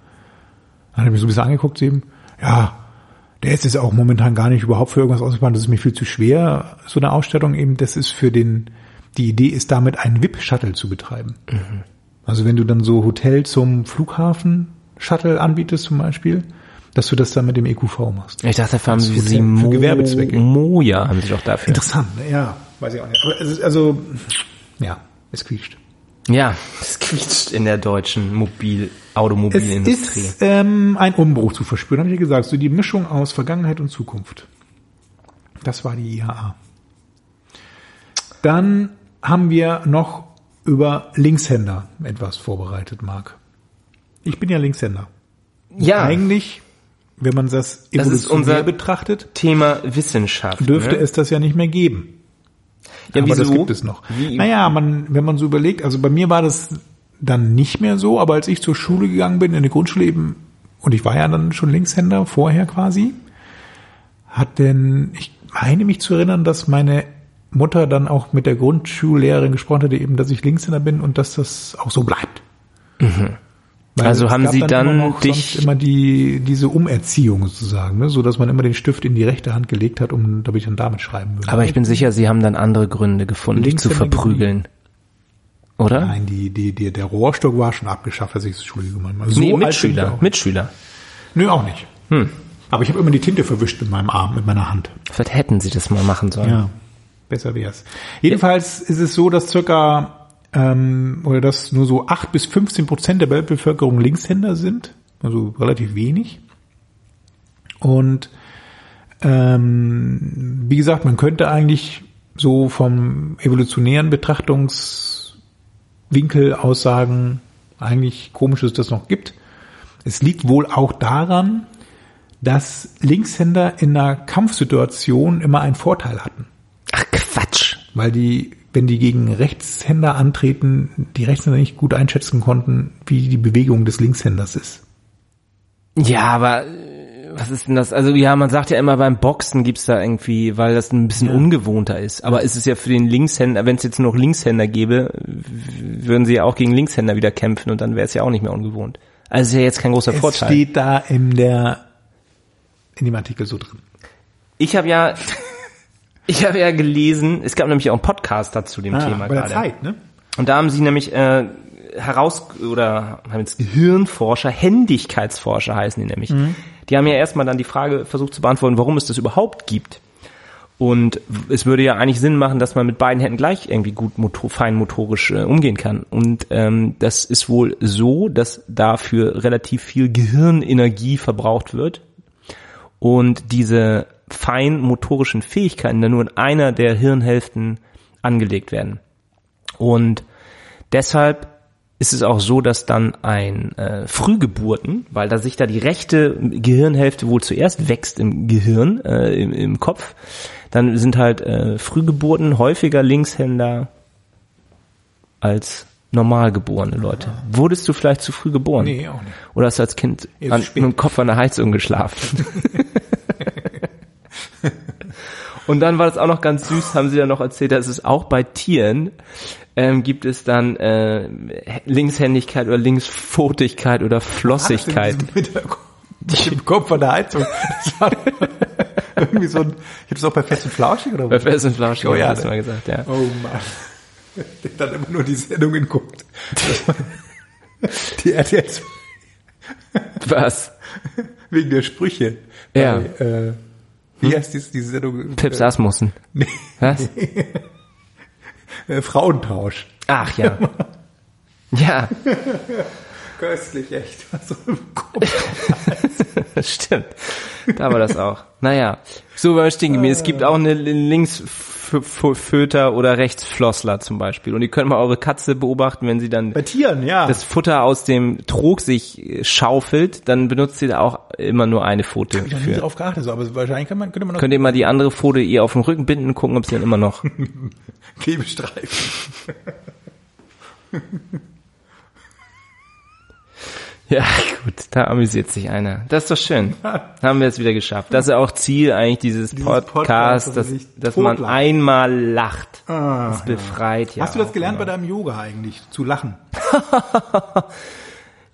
Dann hat er mich so ein bisschen angeguckt eben. Ja, der ist jetzt auch momentan gar nicht überhaupt für irgendwas ausgeplant. Das ist mir viel zu schwer, so eine Ausstattung eben. Das ist für den, die Idee ist damit einen VIP-Shuttle zu betreiben. Also wenn du dann so Hotel zum Flughafen Shuttle anbietest zum Beispiel, dass du das dann mit dem EQV machst. Ich dachte, dafür haben sie Mo Gewerbezwecke. Moja haben sie doch dafür. Interessant, ne? ja, weiß ich auch nicht. Aber es ist also, ja, es quietscht. Ja, es quietscht in der deutschen Mobil Es Automobilindustrie. ist ähm, ein Umbruch zu verspüren, habe ich ja gesagt. So die Mischung aus Vergangenheit und Zukunft. Das war die IAA. Dann haben wir noch über Linkshänder etwas vorbereitet, Marc. Ich bin ja Linkshänder. Ja, Eigentlich, wenn man das Das ist unser betrachtet, Thema Wissenschaft. dürfte ne? es das ja nicht mehr geben. Ja, aber das wieso? gibt es noch. Wie- Naja, man, wenn man so überlegt, also bei mir war das dann nicht mehr so, aber als ich zur Schule gegangen bin, in die Grundschule eben, und ich war ja dann schon Linkshänder vorher quasi, hat denn, ich meine mich zu erinnern, dass meine Mutter dann auch mit der Grundschullehrerin gesprochen hatte, eben, dass ich Linkshänder bin und dass das auch so bleibt. Weil Also haben Sie dann immer noch dich- immer die diese Umerziehung sozusagen, ne? so dass man immer den Stift in die rechte Hand gelegt hat, um damit ich dann damit schreiben würde. Aber ich bin sicher, Sie haben dann andere Gründe gefunden, dich zu verprügeln. Oder? Nein, die, die, die, der Rohrstock war schon abgeschafft, als ich zur Schule gegangen bin. Also nee, Mitschüler. Mitschüler. Nö, auch nicht. Aber ich habe immer die Tinte verwischt mit meinem Arm, mit meiner Hand. Vielleicht hätten Sie das mal machen sollen. Ja, besser wär's. Jedenfalls ist es so, dass circa ähm, oder dass nur so 8 bis 15 Prozent der Weltbevölkerung Linkshänder sind, also relativ wenig. Und ähm, wie gesagt, man könnte eigentlich so vom evolutionären Betrachtungswinkel aus sagen, eigentlich komisch, dass es das noch gibt. Es liegt wohl auch daran, dass Linkshänder in einer Kampfsituation immer einen Vorteil hatten. Ach Quatsch. Weil die, wenn die gegen Rechtshänder antreten, die Rechtshänder nicht gut einschätzen konnten, wie die Bewegung des Linkshänders ist. Ja, aber äh, was ist denn das? Also ja, man sagt ja immer beim Boxen gibt's da irgendwie, weil das ein bisschen ungewohnter ist. Aber ist es ja für den Linkshänder, wenn es jetzt noch Linkshänder gäbe, würden sie ja auch gegen Linkshänder wieder kämpfen und dann wäre es ja auch nicht mehr ungewohnt. Also ist ja jetzt kein großer Es Vorteil. steht da in der, in dem Artikel so drin. Ich habe ja, ich habe ja gelesen, es gab nämlich auch einen Podcast dazu dem Thema Ah, bei der gerade. Zeit, ne? Und da haben sie nämlich äh, heraus oder haben jetzt Gehirnforscher, Händigkeitsforscher heißen die nämlich. Die haben ja erstmal dann die Frage versucht zu beantworten, warum es das überhaupt gibt. Und es würde ja eigentlich Sinn machen, dass man mit beiden Händen gleich irgendwie gut motor, fein motorisch äh, umgehen kann. Und ähm, das ist wohl so, dass dafür relativ viel Gehirnenergie verbraucht wird. Und diese fein motorischen Fähigkeiten dann nur in einer der Hirnhälften angelegt werden. Und deshalb ist es auch so, dass dann ein äh, Frühgeburten, weil da sich da die rechte Gehirnhälfte wohl zuerst wächst im Gehirn, äh, im, im Kopf, dann sind halt äh, Frühgeburten häufiger Linkshänder als normal geborene Leute. Wurdest du vielleicht zu früh geboren? Nee, auch nicht. Oder hast du als Kind Jetzt an, mit dem Kopf an der Heizung geschlafen? Und dann war das auch noch ganz süß, haben sie dann noch erzählt, dass es auch bei Tieren ähm, gibt es dann äh, Linkshändigkeit oder Linksfotigkeit oder Flossigkeit. Mit, der, mit dem Kopf von der Heizung. Das war irgendwie so ein, ich habe das auch bei Fest und Flauschig oder Bei was? Fest und Flauschig Oh ja, hast du ne? mal gesagt, ja. Oh Mann. Der dann immer nur die Sendungen guckt. Die RTL Was? wegen der Sprüche. Ja. Bei, äh, wie heißt diese, diese Sendung? Pips Äh, Asmussen. nee, Was? äh, Frauentausch. Ach ja. Ja, Köstlich, echt. Was so im Kopf. stimmt. Da war das auch. Naja, so war ich stehen geblieben. Es gibt auch eine Linksföter oder Rechtsflossler zum Beispiel. Und ihr könnt mal eure Katze beobachten, wenn sie dann Tieren, ja. das Futter aus dem Trog sich äh, schaufelt, dann benutzt sie da auch immer nur eine Pfote ich habe für. drauf geachtet, so, aber wahrscheinlich kann man, könnte man noch Könnt ihr mal die andere Pfote ihr auf den Rücken binden und gucken, ob sie dann immer noch. Klebestreifen. Ja, gut, da amüsiert sich einer. Das ist doch schön. Haben wir es wieder geschafft. Das ist ja auch Ziel eigentlich dieses, Dieses Podcasts, Podcast, dass dass, man totlacht. einmal lacht. Ah, das befreit ja. Hast du das gelernt bei immer. deinem Yoga eigentlich? Zu lachen?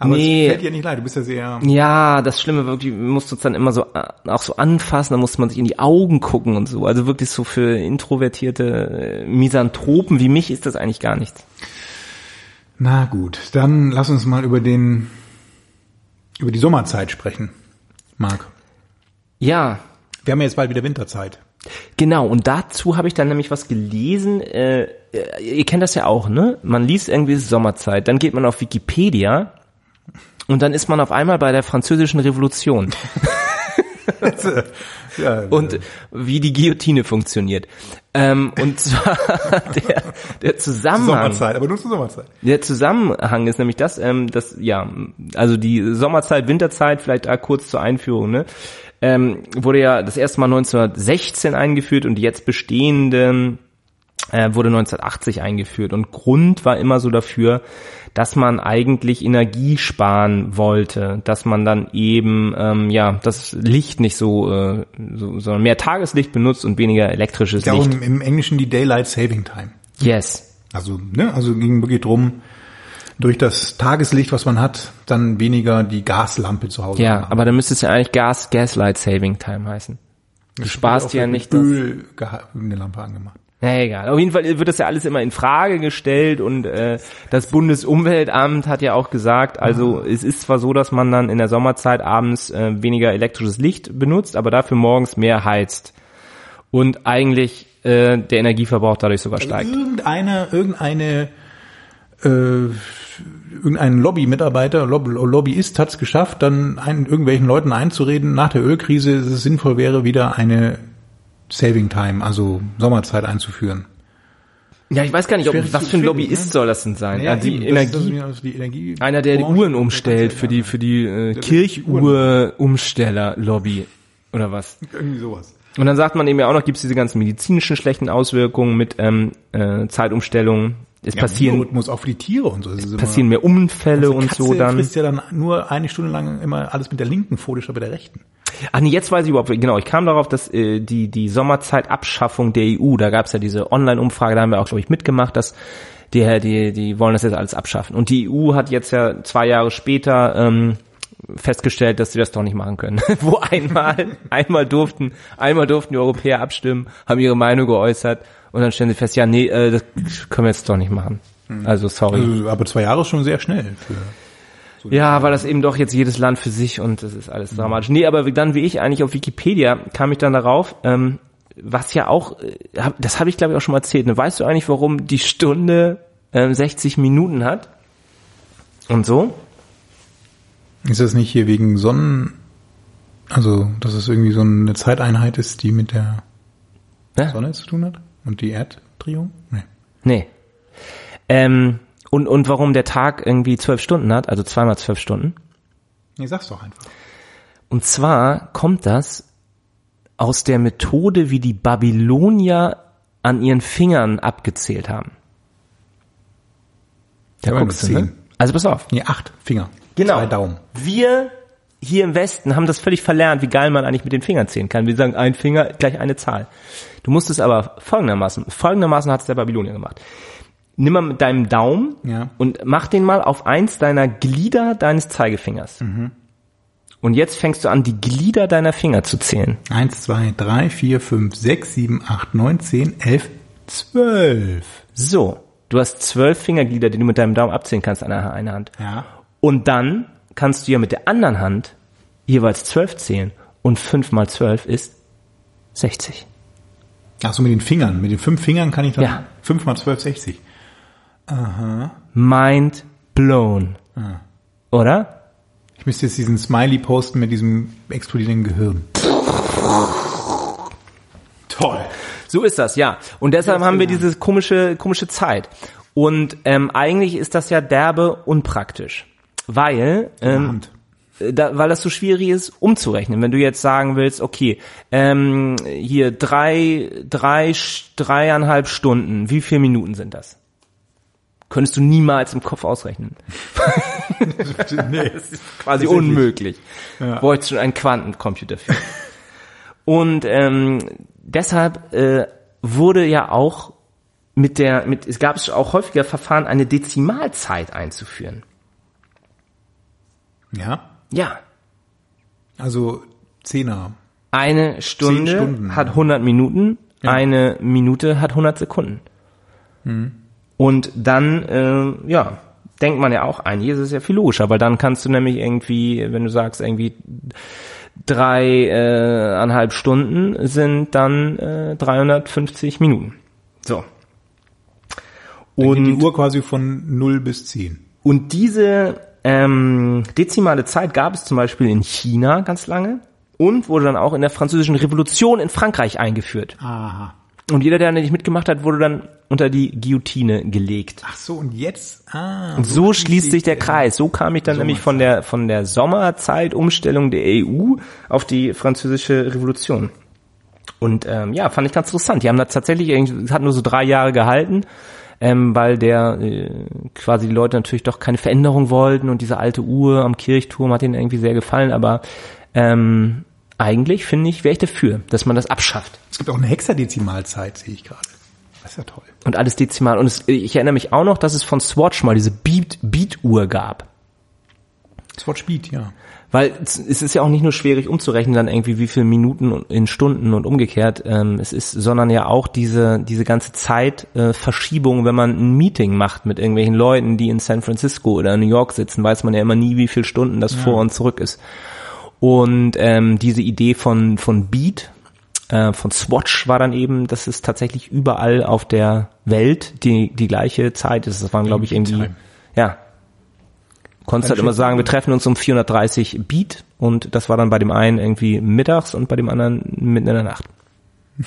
Aber Nee. es fällt dir nicht leid, du bist ja sehr... Ja, das Schlimme wirklich, man muss uns dann immer so äh, auch so anfassen, dann muss man sich in die Augen gucken und so. Also wirklich so für introvertierte äh, Misanthropen wie mich ist das eigentlich gar nichts. Na gut, dann lass uns mal über den über die Sommerzeit sprechen, Marc. Ja, Wir haben ja jetzt bald wieder Winterzeit. Genau, und dazu habe ich dann nämlich was gelesen. Äh, ihr kennt das ja auch, ne? Man liest irgendwie Sommerzeit, dann geht man auf Wikipedia und dann ist man auf einmal bei der französischen Revolution. ja, und wie die Guillotine funktioniert. Ähm, und zwar der, der Zusammenhang. Sommerzeit, aber nur zur Sommerzeit. Der Zusammenhang ist nämlich das, ähm, das, ja, also die Sommerzeit, Winterzeit, vielleicht äh, kurz zur Einführung, ne? Ähm, wurde ja das erste Mal 1916 eingeführt und die jetzt bestehende äh, wurde 1980 eingeführt. Und Grund war immer so dafür, dass man eigentlich Energie sparen wollte, dass man dann eben ähm, ja das Licht nicht so, äh, so sondern mehr Tageslicht benutzt und weniger elektrisches Darum Licht. im Englischen die Daylight Saving Time. Yes. Also, ne, also ging wirklich drum, durch das Tageslicht, was man hat, dann weniger die Gaslampe zu Hause Ja, haben. aber dann müsste es ja eigentlich Gas Gaslight Saving Time heißen. Du sparst ja nicht das. Öl eine Lampe angemacht. Na egal. Auf jeden Fall wird das ja alles immer in Frage gestellt und äh, das Bundesumweltamt hat ja auch gesagt, also es ist zwar so, dass man dann in der Sommerzeit abends äh, weniger elektrisches Licht benutzt, aber dafür morgens mehr heizt und eigentlich äh, der Energieverbrauch dadurch sogar steigt. Irgendeine, irgendeine, äh, irgendein Lobby-Mitarbeiter, Lob Lobbyist hat es geschafft, dann ein, irgendwelchen Leuten einzureden, nach der Ölkrise dass es sinnvoll wäre, wieder eine Saving Time, also Sommerzeit einzuführen. Ja, ich weiß gar nicht, ob, was für ein Lobbyist ne? soll das denn sein? Ja, die eben, Energie, das ist also die Energie einer, der die Uhren umstellt für die für die äh, Kirchuhr-Umsteller-Lobby oder was? Irgendwie sowas. Und dann sagt man eben ja auch noch, gibt es diese ganzen medizinischen schlechten Auswirkungen mit ähm, äh, Zeitumstellungen. Es Ja, passieren, Biorhythmus auch für die Tiere und so. Das ist immer- passieren mehr Unfälle Eine und Katze so dann. frisst ja dann nur eine Stunde lang immer alles mit der linken Pfote statt mit der rechten. Ach nee, jetzt weiß ich überhaupt, genau, ich kam darauf, dass äh, die, die Sommerzeitabschaffung der EU, da gab es ja diese Online-Umfrage, da haben wir auch, glaube ich, mitgemacht, dass die, die, die wollen das jetzt alles abschaffen. Und die EU hat jetzt ja zwei Jahre später ähm, festgestellt, dass sie das doch nicht machen können. Wo einmal, einmal durften, einmal durften die Europäer abstimmen, haben ihre Meinung geäußert und dann stellen sie fest, ja, nee, äh, das können wir jetzt doch nicht machen. Also sorry. Also, aber zwei Jahre ist schon sehr schnell. Für Ja, weil das eben doch jetzt jedes Land für sich und das ist alles dramatisch. Nee, aber dann wie ich eigentlich auf Wikipedia kam ich dann darauf, ähm, was ja auch, äh, das habe ich glaube ich auch schon mal erzählt. Ne? Weißt du eigentlich, warum die Stunde ähm, 60 Minuten hat? Und so? Ist das nicht hier wegen Sonnen, also dass es irgendwie so eine Zeiteinheit ist, die mit der Ja? Sonne zu tun hat? Und die Erddrehung? Nee. Nee. Ähm, und, und warum der Tag irgendwie zwölf Stunden hat, also zweimal zwölf Stunden? Nee, sag's doch einfach. Und zwar kommt das aus der Methode, wie die Babylonier an ihren Fingern abgezählt haben. Da Aber guckst du, ne? Also pass auf. Nee, acht Finger. Genau. Zwei Daumen. Wir hier im Westen haben das völlig verlernt, wie geil man eigentlich mit den Fingern zählen kann. Wir sagen, ein Finger gleich eine Zahl. Du musst es aber folgendermaßen, folgendermaßen hat es der Babylonier gemacht. Nimm mal mit deinem Daumen Ja. und mach den mal auf eins deiner Glieder deines Zeigefingers. Mhm. Und jetzt fängst du an, die Glieder deiner Finger zu zählen. Eins, zwei, drei, vier, fünf, sechs, sieben, acht, neun, zehn, elf, zwölf. So, du hast zwölf Fingerglieder, die du mit deinem Daumen abzählen kannst an einer Hand. Ja. Und dann kannst du ja mit der anderen Hand jeweils zwölf zählen. Und fünf mal zwölf ist 60. Ach so, mit den Fingern. Mit den fünf Fingern kann ich dann Ja. fünf mal zwölf, sechzig. Mind blown. Oder? Ich müsste jetzt diesen Smiley posten mit diesem explodierenden Gehirn. Toll. So ist das, ja. Und deshalb haben wir genau. diese komische, komische Zeit. Und ähm, eigentlich ist das ja derbe unpraktisch. Weil, ähm, da, weil das so schwierig ist, umzurechnen. Wenn du jetzt sagen willst, okay, ähm, hier drei, drei, dreieinhalb Stunden, wie viele Minuten sind das? Könntest du niemals im Kopf ausrechnen. nee. Quasi Tatsächlich. unmöglich. Ja. Bräuchte schon einen Quantencomputer für. Und ähm, deshalb äh, wurde ja auch mit der, mit, es gab es auch häufiger Verfahren, eine Dezimalzeit einzuführen. Ja. Ja, Also Zehner. eine Stunde Stunden. hat 100 Minuten, Ja. eine Minute hat 100 Sekunden. Mhm. Und dann, äh, ja, denkt man ja auch, eigentlich ist es ja viel logischer, weil dann kannst du nämlich irgendwie, wenn du sagst, irgendwie drei äh, eineinhalb Stunden sind dann äh, 350 Minuten. So. Geht die Und, Uhr quasi von 0 bis 10. und diese ähm, dezimale Zeit gab es zum Beispiel in China ganz lange und wurde dann auch in der französischen Revolution in Frankreich eingeführt. Aha. Und jeder, der nicht mitgemacht hat, wurde dann unter die Guillotine gelegt. Ach so, und jetzt, ah. Und so schließt sich der Kreis. So kam ich dann nämlich von der, von der Sommerzeitumstellung der EU auf die französische Revolution. Und ähm, ja, fand ich ganz interessant. Die haben das tatsächlich, irgendwie- hat nur so drei Jahre gehalten, ähm, weil der äh, quasi die Leute natürlich doch keine Veränderung wollten und diese alte Uhr am Kirchturm hat ihnen irgendwie sehr gefallen. Aber ähm, eigentlich finde ich, wäre ich dafür, dass man das abschafft. Es gibt auch eine Hexadezimalzeit, sehe ich gerade. Das ist ja toll. Und alles dezimal. Und es, ich erinnere mich auch noch, dass es von Swatch mal diese Beat, Beat-Uhr gab. Swatch Beat, ja. Weil es ist ja auch nicht nur schwierig umzurechnen, dann irgendwie wie viele Minuten in Stunden und umgekehrt ähm, es ist, sondern ja auch diese diese ganze Zeitverschiebung, äh, wenn man ein Meeting macht mit irgendwelchen Leuten, die in San Francisco oder New York sitzen, weiß man ja immer nie, wie viele Stunden das vor und zurück ist. Und ähm, diese Idee von von Beat, äh, von Swatch war dann eben, dass es tatsächlich überall auf der Welt die die gleiche Zeit ist. Das waren glaube ich irgendwie Time. ja konntest halt immer sagen, wir treffen uns um 430 Beat und das war dann bei dem einen irgendwie mittags und bei dem anderen mitten in der Nacht.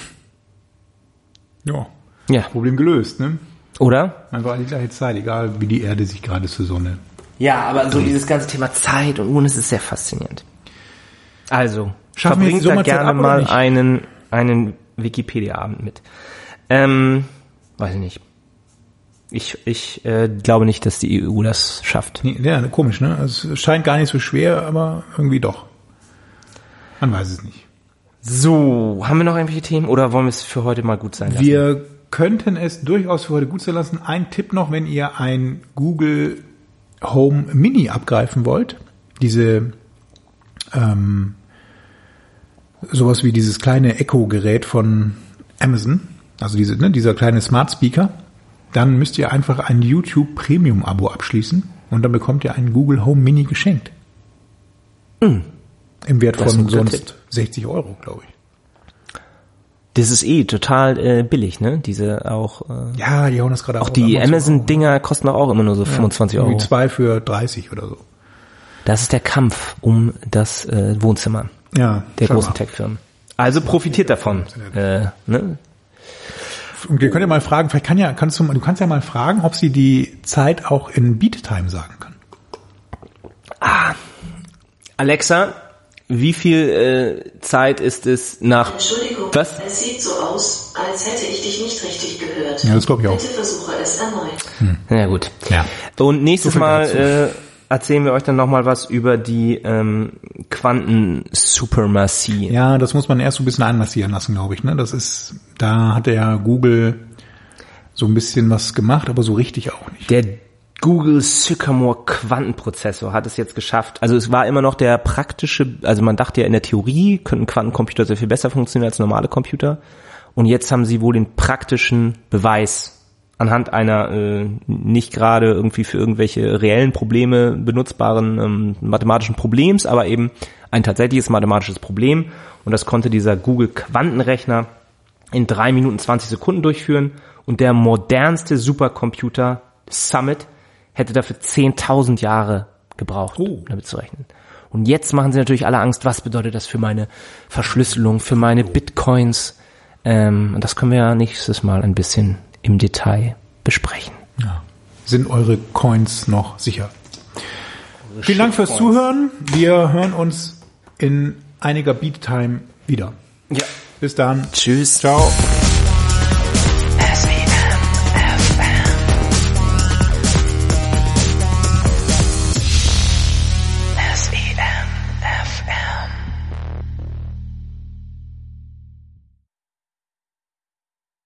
Ja. Ja. Problem gelöst, ne? Oder? Einfach die gleiche Zeit, egal wie die Erde sich gerade zur Sonne. Ja, aber so dieses ganze Thema Zeit und Uhren, ist sehr faszinierend. Also, Schaffen verbringt da gerne mal einen, einen Wikipedia-Abend mit. Ähm, weiß ich nicht. Ich, ich äh, glaube nicht, dass die EU das schafft. Nee, ja, komisch, ne? Also, Es scheint gar nicht so schwer, aber irgendwie doch. Man weiß es nicht. So, haben wir noch irgendwelche Themen oder wollen wir es für heute mal gut sein lassen? Wir könnten es durchaus für heute gut sein lassen. Ein Tipp noch, wenn ihr ein Google Home Mini abgreifen wollt. Diese ähm, sowas wie dieses kleine Echo-Gerät von Amazon, also diese, ne, dieser kleine Smart Speaker, dann müsst ihr einfach ein YouTube Premium Abo abschließen und dann bekommt ihr einen Google Home Mini geschenkt. Im Wert von sonst Tipp. 60 Euro, glaube ich. Das ist eh total äh, billig, ne? Diese auch äh, Ja, die hauen das gerade auch die Amazon-Dinger kosten doch auch immer nur so 25 Euro. Zwei für 30 oder so. Das ist der Kampf um das äh, Wohnzimmer Ja, der großen Tech-Firmen. Also profitiert davon. Äh, ne? Und ihr könnt ja mal fragen, vielleicht kann ja, kannst du, mal- du kannst ja mal fragen, ob sie die Zeit auch in Beat Time sagen kann. Alexa, wie viel äh, Zeit ist es nach... Entschuldigung, Was? es sieht so aus, als hätte ich dich nicht richtig gehört. Ja, das glaube ich auch. Bitte versuche es erneut. Na gut. Ja. Und nächstes So Mal dazu. äh, erzählen wir euch dann nochmal was über die ähm, Quanten-Supremacy. Ja, das muss man erst so ein bisschen einmassieren lassen, glaube ich. Ne? Das ist, da hat ja Google so ein bisschen was gemacht, aber so richtig auch nicht. Der Google Sycamore Quantenprozessor hat es jetzt geschafft. Also es war immer noch der praktische, also man dachte ja in der Theorie könnten Quantencomputer sehr viel besser funktionieren als normale Computer. Und jetzt haben sie wohl den praktischen Beweis anhand einer äh, nicht gerade irgendwie für irgendwelche reellen Probleme benutzbaren ähm, mathematischen Problems, aber eben ein tatsächliches mathematisches Problem. Und das konnte dieser Google Quantenrechner in drei Minuten 20 Sekunden durchführen und der modernste Supercomputer Summit hätte dafür 10.000 Jahre gebraucht, Oh. um damit zu rechnen. Und jetzt machen sie natürlich alle Angst, was bedeutet das für meine Verschlüsselung, für meine Bitcoins. Ähm, und das können wir ja nächstes Mal ein bisschen im Detail besprechen. Ja. Sind eure Coins noch sicher? Vielen Dank fürs Zuhören. Wir hören uns in einiger Beat Time wieder. Ja. Bis dann. Tschüss. Ciao.